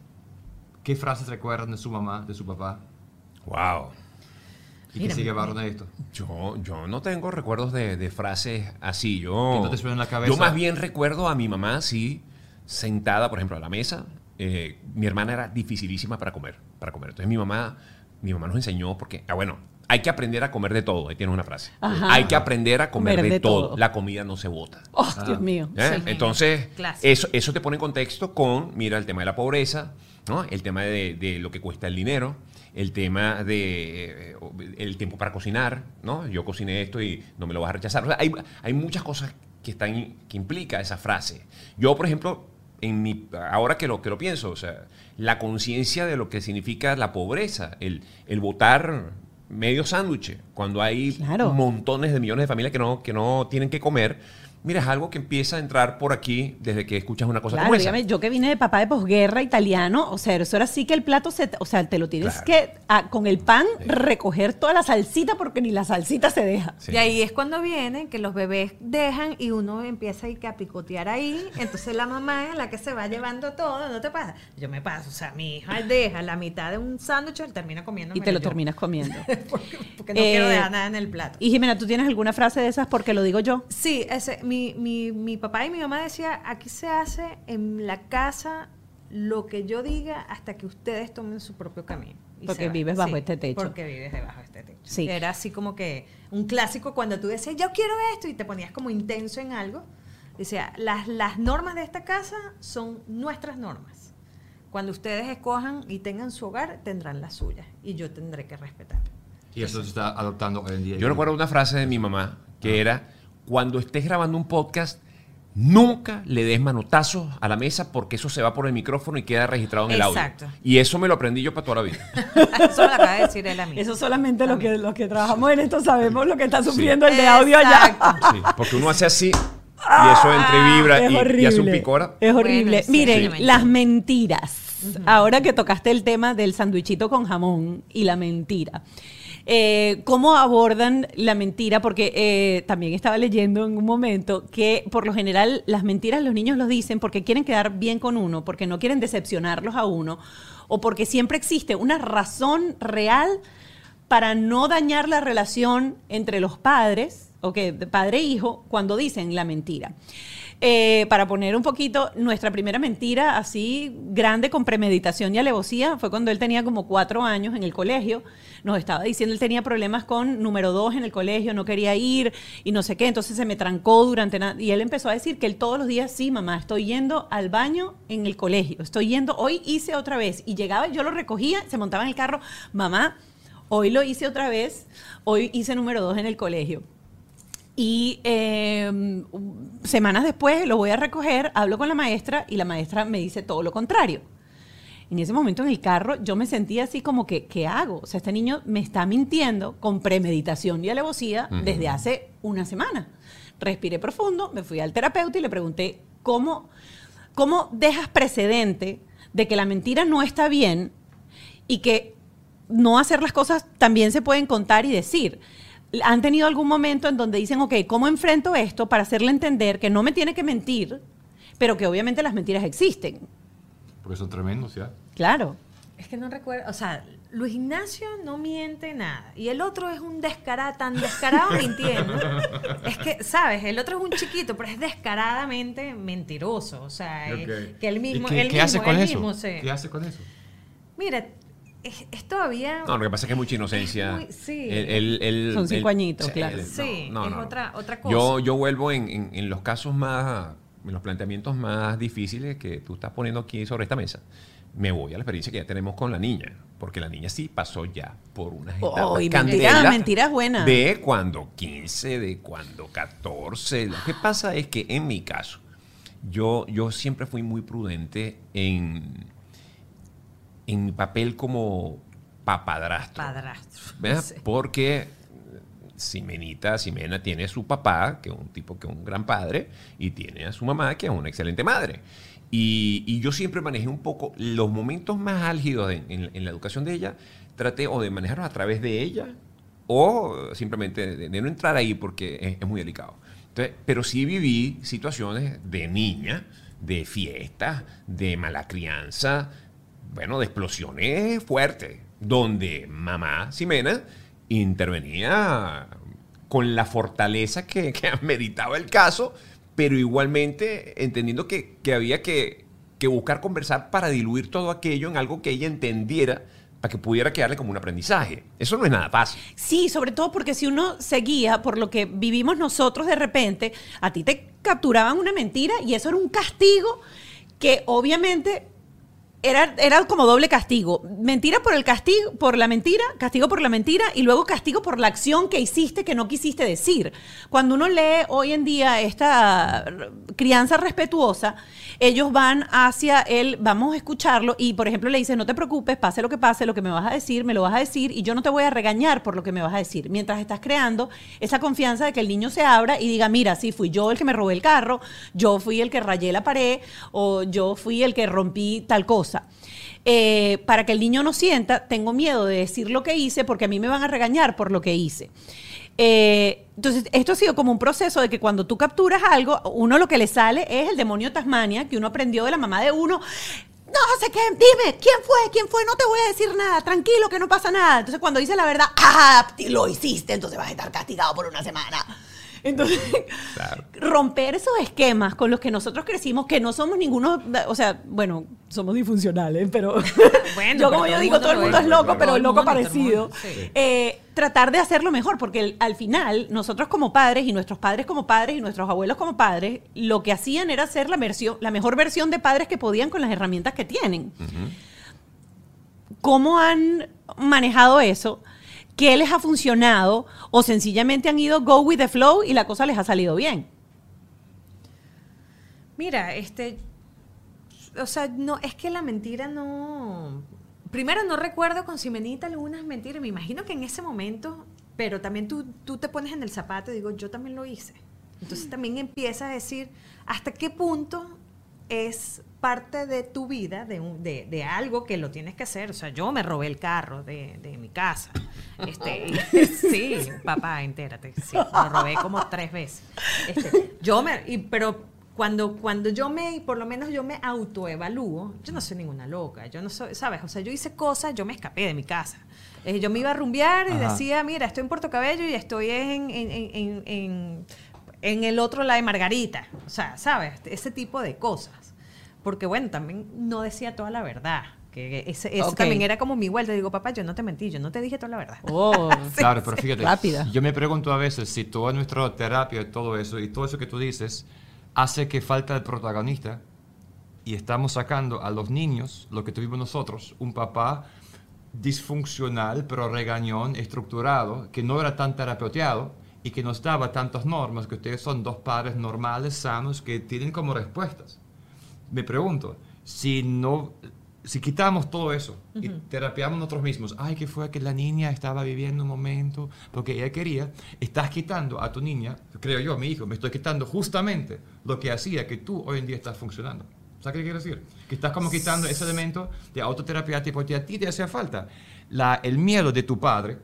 ¿Qué frases recuerdan de su mamá, de su papá? Wow. Y que sigue mi- barro de esto. Yo, yo no tengo recuerdos de, de frases así. Yo, ¿Que no te suenan en la cabeza? yo más bien recuerdo a mi mamá así, sentada, por ejemplo, a la mesa. Eh, mi hermana era dificilísima para comer, para comer. Entonces mi mamá, mi mamá nos enseñó porque, ah, bueno, hay que aprender a comer de todo. Ahí tiene una frase. Ajá. Hay que aprender a comer, Comer de, de todo. todo. La comida no se bota. Oh, Dios mío. ¿Eh? Sí. Entonces, Clásico. eso, eso te pone en contexto con, mira, el tema de la pobreza, ¿no? el tema de, de lo que cuesta el dinero, el tema de eh, el tiempo para cocinar, ¿no? Yo cociné esto y no me lo vas a rechazar. O sea, hay, hay muchas cosas que están que implica esa frase. Yo, por ejemplo, en mi, ahora que lo, que lo pienso, o sea, la conciencia de lo que significa la pobreza, el, el botar medio sándwich, cuando hay Claro. montones de millones de familias que no, que no tienen que comer. Mira, es algo que empieza a entrar por aquí desde que escuchas una cosa Claro, como esa. yo que vine de papá de posguerra italiano, o sea, eso era así que el plato se, o sea, te lo tienes Claro. que ah, con el pan recoger toda la salsita porque ni la salsita se deja. Sí. Y ahí es cuando viene que los bebés dejan y uno empieza ahí que a picotear ahí. Entonces la mamá es la que se va llevando todo, ¿no te pasa? Yo me paso, o sea, mi hija deja la mitad de un sándwich y termina comiendo. Y te lo terminas comiendo. porque, (laughs) porque no Eh, quiero dejar nada en el plato. Y Jimena, ¿tú tienes alguna frase de esas porque lo digo yo? Sí, ese, mi, mi, mi papá y mi mamá decía, aquí se hace en la casa lo que yo diga hasta que ustedes tomen su propio camino. Y Porque vives bajo este techo. Porque vives debajo de este techo. Sí. Era así como que un clásico cuando tú decías, yo quiero esto, y te ponías como intenso en algo. Decía, las, las normas de esta casa son nuestras normas. Cuando ustedes escojan y tengan su hogar, tendrán las suyas. Y yo tendré que respetar. Y eso se está adoptando hoy en día. Yo recuerdo una frase de mi mamá que era, cuando estés grabando un podcast, nunca le des manotazos a la mesa porque eso se va por el micrófono y queda registrado en el Exacto. audio. Y eso me lo aprendí yo para toda la vida. (laughs) Eso lo acaba de decir él a mí. Eso solamente los que, los que trabajamos en esto sabemos lo que está sufriendo el de audio allá. (laughs) Sí, porque uno hace así y eso entre vibra Es y- horrible. y, hace un picor. Es horrible. Bueno. Miren, Sí. las mentiras. Ahora que tocaste el tema del sandwichito con jamón y la mentira. Eh, ¿Cómo abordan la mentira? Porque eh, también estaba leyendo en un momento que por lo general las mentiras los niños los dicen porque quieren quedar bien con uno, porque no quieren decepcionarlos a uno, o porque siempre existe una razón real para no dañar la relación entre los padres, o que de padre e hijo, cuando dicen la mentira. Eh, para poner un poquito, nuestra primera mentira así grande con premeditación y alevosía fue cuando él tenía como cuatro años en el colegio. Nos estaba diciendo, él tenía problemas con número dos en el colegio, no quería ir y no sé qué, entonces se me trancó durante nada. Y él empezó a decir que él todos los días, sí, mamá, estoy yendo al baño en el colegio, estoy yendo, hoy hice otra vez. Y llegaba, yo lo recogía, se montaba en el carro, mamá, hoy lo hice otra vez, hoy hice número dos en el colegio. Y eh, semanas después lo voy a recoger, hablo con la maestra y la maestra me dice todo lo contrario. En ese momento en el carro yo me sentía así como que, ¿qué hago? O sea, este niño me está mintiendo con premeditación y alevosía desde hace una semana. Respiré profundo, me fui al terapeuta y le pregunté, ¿cómo, cómo dejas precedente de que la mentira no está bien y que no hacer las cosas también se pueden contar y decir. ¿Han tenido algún momento en donde dicen, ok, ¿cómo enfrento esto para hacerle entender que no me tiene que mentir, pero que obviamente las mentiras existen? Porque son tremendos, ¿ya? Claro. Es que no recuerdo, o sea, Luis Ignacio no miente nada. Y el otro es un descarado, tan descarado (laughs) mintiendo. Es que, ¿sabes? El otro es un chiquito, pero es descaradamente mentiroso. O sea, que él mismo, ¿Y qué, él qué mismo, hace con él eso? mismo se- ¿Qué hace con eso? Mira, es, es todavía... No, lo que pasa es que es mucha inocencia. muy- sí. El- el- el- Son cinco el- añitos, claro. el- Sí, no, no, es no. otra, otra cosa. Yo, yo vuelvo en, en- en los casos más, en los planteamientos más difíciles que tú estás poniendo aquí sobre esta mesa. Me voy a la experiencia que ya tenemos con la niña, porque la niña sí pasó ya por unas etapas Oh, mentiras, mentiras buenas. De cuando 15, de cuando 14. Lo que pasa es que en mi caso, yo, yo siempre fui muy prudente en, en mi papel como papadrastro. Padrastro. Sí. Porque Simenita, Simena tiene a su papá, que es un tipo que es un gran padre, y tiene a su mamá, que es una excelente madre. Y, y yo siempre manejé un poco los momentos más álgidos en, en- en la educación de ella, traté o de manejarlos a través de ella, o simplemente de, de no entrar ahí porque es, es muy delicado. Entonces, pero sí viví situaciones de niña, de fiestas, de mala crianza, bueno, de explosiones fuertes, donde mamá Ximena intervenía con la fortaleza que, que (laughs) ameritaba el caso, pero igualmente entendiendo que, que había que, que buscar conversar para diluir todo aquello en algo que ella entendiera para que pudiera quedarle como un aprendizaje. Eso no es nada fácil. Sí, sobre todo porque si uno se guía por lo que vivimos nosotros de repente, a ti te capturaban una mentira y eso era un castigo que obviamente era, era como doble castigo. Mentira por el castigo, por la mentira, castigo por la mentira y luego castigo por la acción que hiciste que no quisiste decir. Cuando uno lee hoy en día esta crianza respetuosa, ellos van hacia él, vamos a escucharlo y por ejemplo le dicen, no te preocupes, pase lo que pase, lo que me vas a decir, me lo vas a decir y yo no te voy a regañar por lo que me vas a decir. Mientras estás creando esa confianza de que el niño se abra y diga, mira, sí, fui yo el que me robé el carro, yo fui el que rayé la pared o yo fui el que rompí tal cosa. Eh, para que el niño no sienta, tengo miedo de decir lo que hice porque a mí me van a regañar por lo que hice. Eh, entonces, esto ha sido como un proceso de que cuando tú capturas algo, uno lo que le sale es el demonio Tasmania, que uno aprendió de la mamá de uno. No sé qué, dime, ¿quién fue? ¿Quién fue? No te voy a decir nada, tranquilo, que no pasa nada. Entonces, cuando dice la verdad, ah, lo hiciste, entonces vas a estar castigado por una semana. Entonces, romper esos esquemas con los que nosotros crecimos, que no somos ninguno, o sea, bueno, somos disfuncionales, pero Bueno, (laughs) yo como yo todo el digo, todo el mundo es loco, pero loco parecido. sí. Eh, tratar de hacerlo mejor, porque el- al final nosotros como padres y nuestros padres como padres y nuestros abuelos como padres, lo que hacían era ser la, versión, la mejor versión de padres que podían con las herramientas que tienen. ¿Cómo han manejado eso? ¿Qué les ha funcionado? ¿O sencillamente han ido go with the flow y la cosa les ha salido bien? Mira, este, o sea, no, es que la mentira no, primero no recuerdo con Simenita algunas mentiras, me imagino que en ese momento, pero también tú, tú te pones en el zapato y digo, yo también lo hice. Entonces también empiezas a decir, ¿hasta qué punto es parte de tu vida, de, un- de, de algo que lo tienes que hacer? O sea, yo me robé el carro de, de mi casa. Este, (laughs) sí, papá, entérate. Sí, lo robé como tres veces. Este, yo me, y, pero cuando, cuando yo me, por lo menos yo me autoevalúo, yo no soy ninguna loca, yo no soy, ¿sabes? O sea, yo hice cosas, yo me escapé de mi casa. Eh, yo me iba a rumbear y Ajá. decía, mira, estoy en Puerto Cabello y estoy en, en, en, en- en- en el otro lado de Margarita. O sea, ¿sabes? Ese tipo de cosas. Porque bueno, también no decía toda la verdad. Que ese, ese Ok. también era como mi vuelta. Digo, papá, yo no te mentí, yo no te dije toda la verdad. Oh, (laughs) Claro, pero fíjate, Rápida. yo me pregunto a veces si toda nuestra terapia y todo eso, y todo eso que tú dices, hace que falta el protagonista y estamos sacando a los niños lo que tuvimos nosotros, un papá disfuncional, pero regañón, estructurado, que no era tan terapeuteado y que nos daba tantas normas, que ustedes son dos padres normales, sanos, que tienen como respuestas. Me pregunto, si no, si quitamos todo eso y terapiamos nosotros mismos, ay, que fue que la niña estaba viviendo un momento porque ella quería, estás quitando a tu niña, creo yo, a mi hijo, me estoy quitando justamente lo que hacía que tú hoy en día estás funcionando. ¿Sabes qué quiero decir? Que estás como quitando ese elemento de autoterapia tipo que a ti te hacía falta. La, el miedo de tu padre,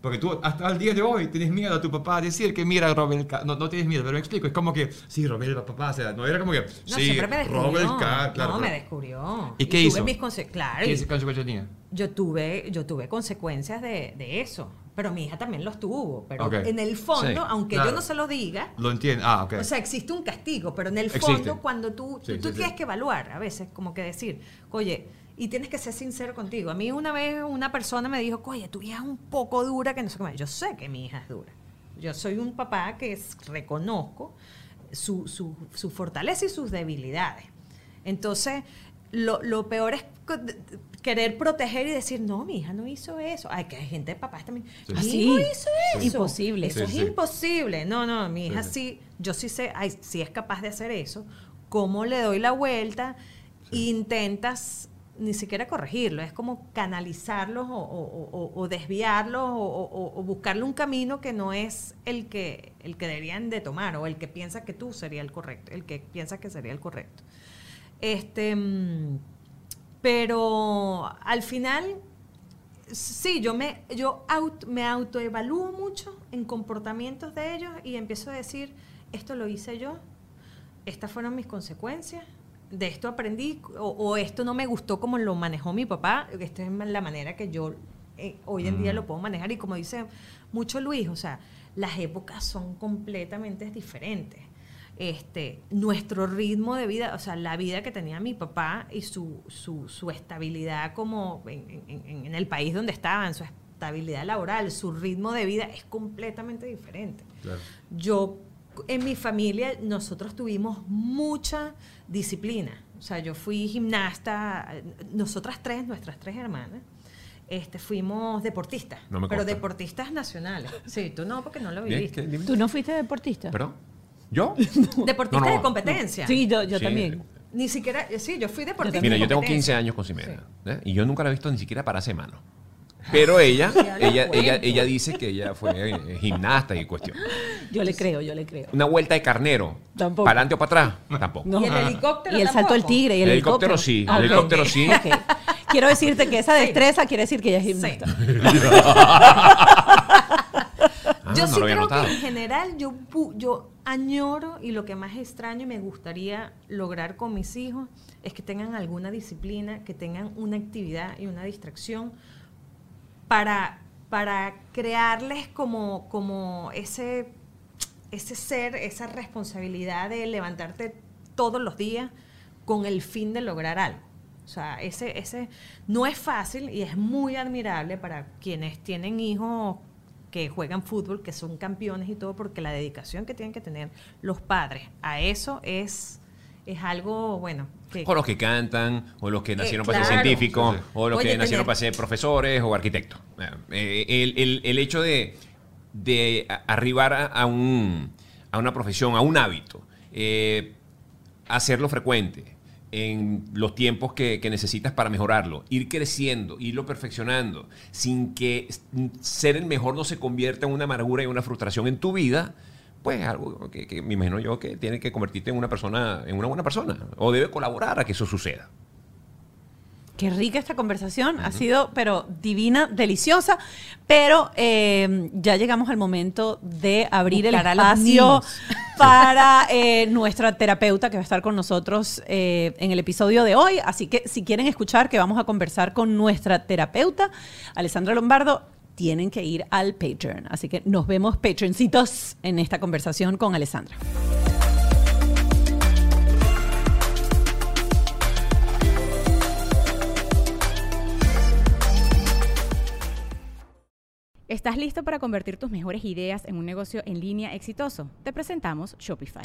porque tú hasta el día de hoy tienes miedo a tu papá a decir que mira, robé el carro. No, no tienes miedo, pero me explico. Es como que, sí, robé el papá. O sea, no era como que, No, sí, siempre me descubrió. robé el carro. Claro, no, me descubrió. ¿Y qué tuve hizo? mis conse- claro, ¿Qué y consecuencia tenía? yo tuve, yo tuve consecuencias de, de eso. Pero mi hija también los tuvo. Pero en el fondo, Sí, aunque claro. yo no se lo diga, Lo entiendo. Ah, ok. o sea, existe un castigo, pero en el Existe. fondo, cuando tú, Sí, tú, tienes que evaluar, a veces, como que decir, oye, y tienes que ser sincero contigo. A mí una vez una persona me dijo, oye, tu hija es un poco dura, que no sé qué más. Yo sé que mi hija es dura. Yo soy un papá que es- reconozco su, su, su fortaleza y sus debilidades. Entonces, lo, lo peor es querer proteger y decir, no, mi hija no hizo eso. Ay, que hay gente de papás también. Sí. Así. hijo hizo eso. Imposible. Eso Sí, es sí. imposible. No, no, mi hija sí. sí, yo sí sé, ay, si es capaz de hacer eso. ¿Cómo le doy la vuelta? Intentas ni siquiera corregirlo, es como canalizarlos o, o- desviarlos o, buscarle un camino que no es el que, el que deberían de tomar o el que piensa que tú sería el correcto, el que piensa que sería el correcto. Este, mm, pero al final, sí, yo me, yo aut- me autoevalúo mucho en comportamientos de ellos y empiezo a decir, esto lo hice yo, estas fueron mis consecuencias, de esto aprendí, o, o esto no me gustó como lo manejó mi papá, esta es la manera que yo eh, hoy en día Mm. lo puedo manejar y como dice mucho Luis, o sea, las épocas son completamente diferentes. Este, nuestro ritmo de vida, o sea, la vida que tenía mi papá y su, su, su estabilidad como en, en- en- en el país donde estaban, su estabilidad laboral, su ritmo de vida es completamente diferente. Claro. Yo, en mi familia, nosotros tuvimos mucha disciplina. O sea, yo fui gimnasta, nosotras tres, nuestras tres hermanas, este, fuimos deportistas, No me pero deportistas nacionales. Sí, tú no, porque no lo Bien, viviste. Dime. ¿Tú no fuiste deportista? ¿Perdón? ¿Yo? (laughs) No, de competencia. Sí, yo, yo Sí. también. Ni siquiera, sí, yo fui deportista. Mira, yo tengo competencia. 15 años con Ximena ¿eh? y yo nunca la he visto ni siquiera pararse mano. Pero ella, ella, ella, ella dice que ella fue eh, gimnasta y cuestión. Yo le creo, yo le creo. Una vuelta de carnero. Tampoco. ¿Para adelante o para atrás? Tampoco. No. Y el helicóptero Y el salto del tigre y el, El helicóptero sí, el helicóptero sí. Ok. Quiero decirte que esa destreza quiere decir que ella es Sí. gimnasta. Ah, yo no sí lo había creo notado. que en general yo, pu- yo añoro y lo que más extraño y me gustaría lograr con mis hijos es que tengan alguna disciplina, que tengan una actividad y una distracción para, para crearles como, como ese, ese ser, esa responsabilidad de levantarte todos los días con el fin de lograr algo. O sea, ese, ese no es fácil y es muy admirable para quienes tienen hijos que juegan fútbol, que son campeones y todo, porque la dedicación que tienen que tener los padres a eso es, es algo, bueno, O los que cantan, o los que nacieron para ser científicos, Sí, sí. o los Oye, que nacieron tener- para ser profesores o arquitectos. Eh, el, el- el hecho de, de a- arribar a, a un, a una profesión, a un hábito, eh, hacerlo frecuente en los tiempos que, que necesitas para mejorarlo, ir creciendo, irlo perfeccionando, sin que ser el mejor no se convierta en una amargura y una frustración en tu vida, pues algo que, que me imagino yo que tiene que convertirte en una persona, en una buena persona, o debe colaborar a que eso suceda. Qué rica esta conversación, ha sido, pero divina, deliciosa. Pero eh, ya llegamos al momento de abrir el Buscar espacio para eh, nuestra terapeuta que va a estar con nosotros eh, en el episodio de hoy. Así que si quieren escuchar que vamos a conversar con nuestra terapeuta, Alessandra Lombardo, tienen que ir al Patreon. Así que nos vemos, Patreoncitos, en esta conversación con Alessandra. ¿Estás listo para convertir tus mejores ideas en un negocio en línea exitoso? Te presentamos Shopify.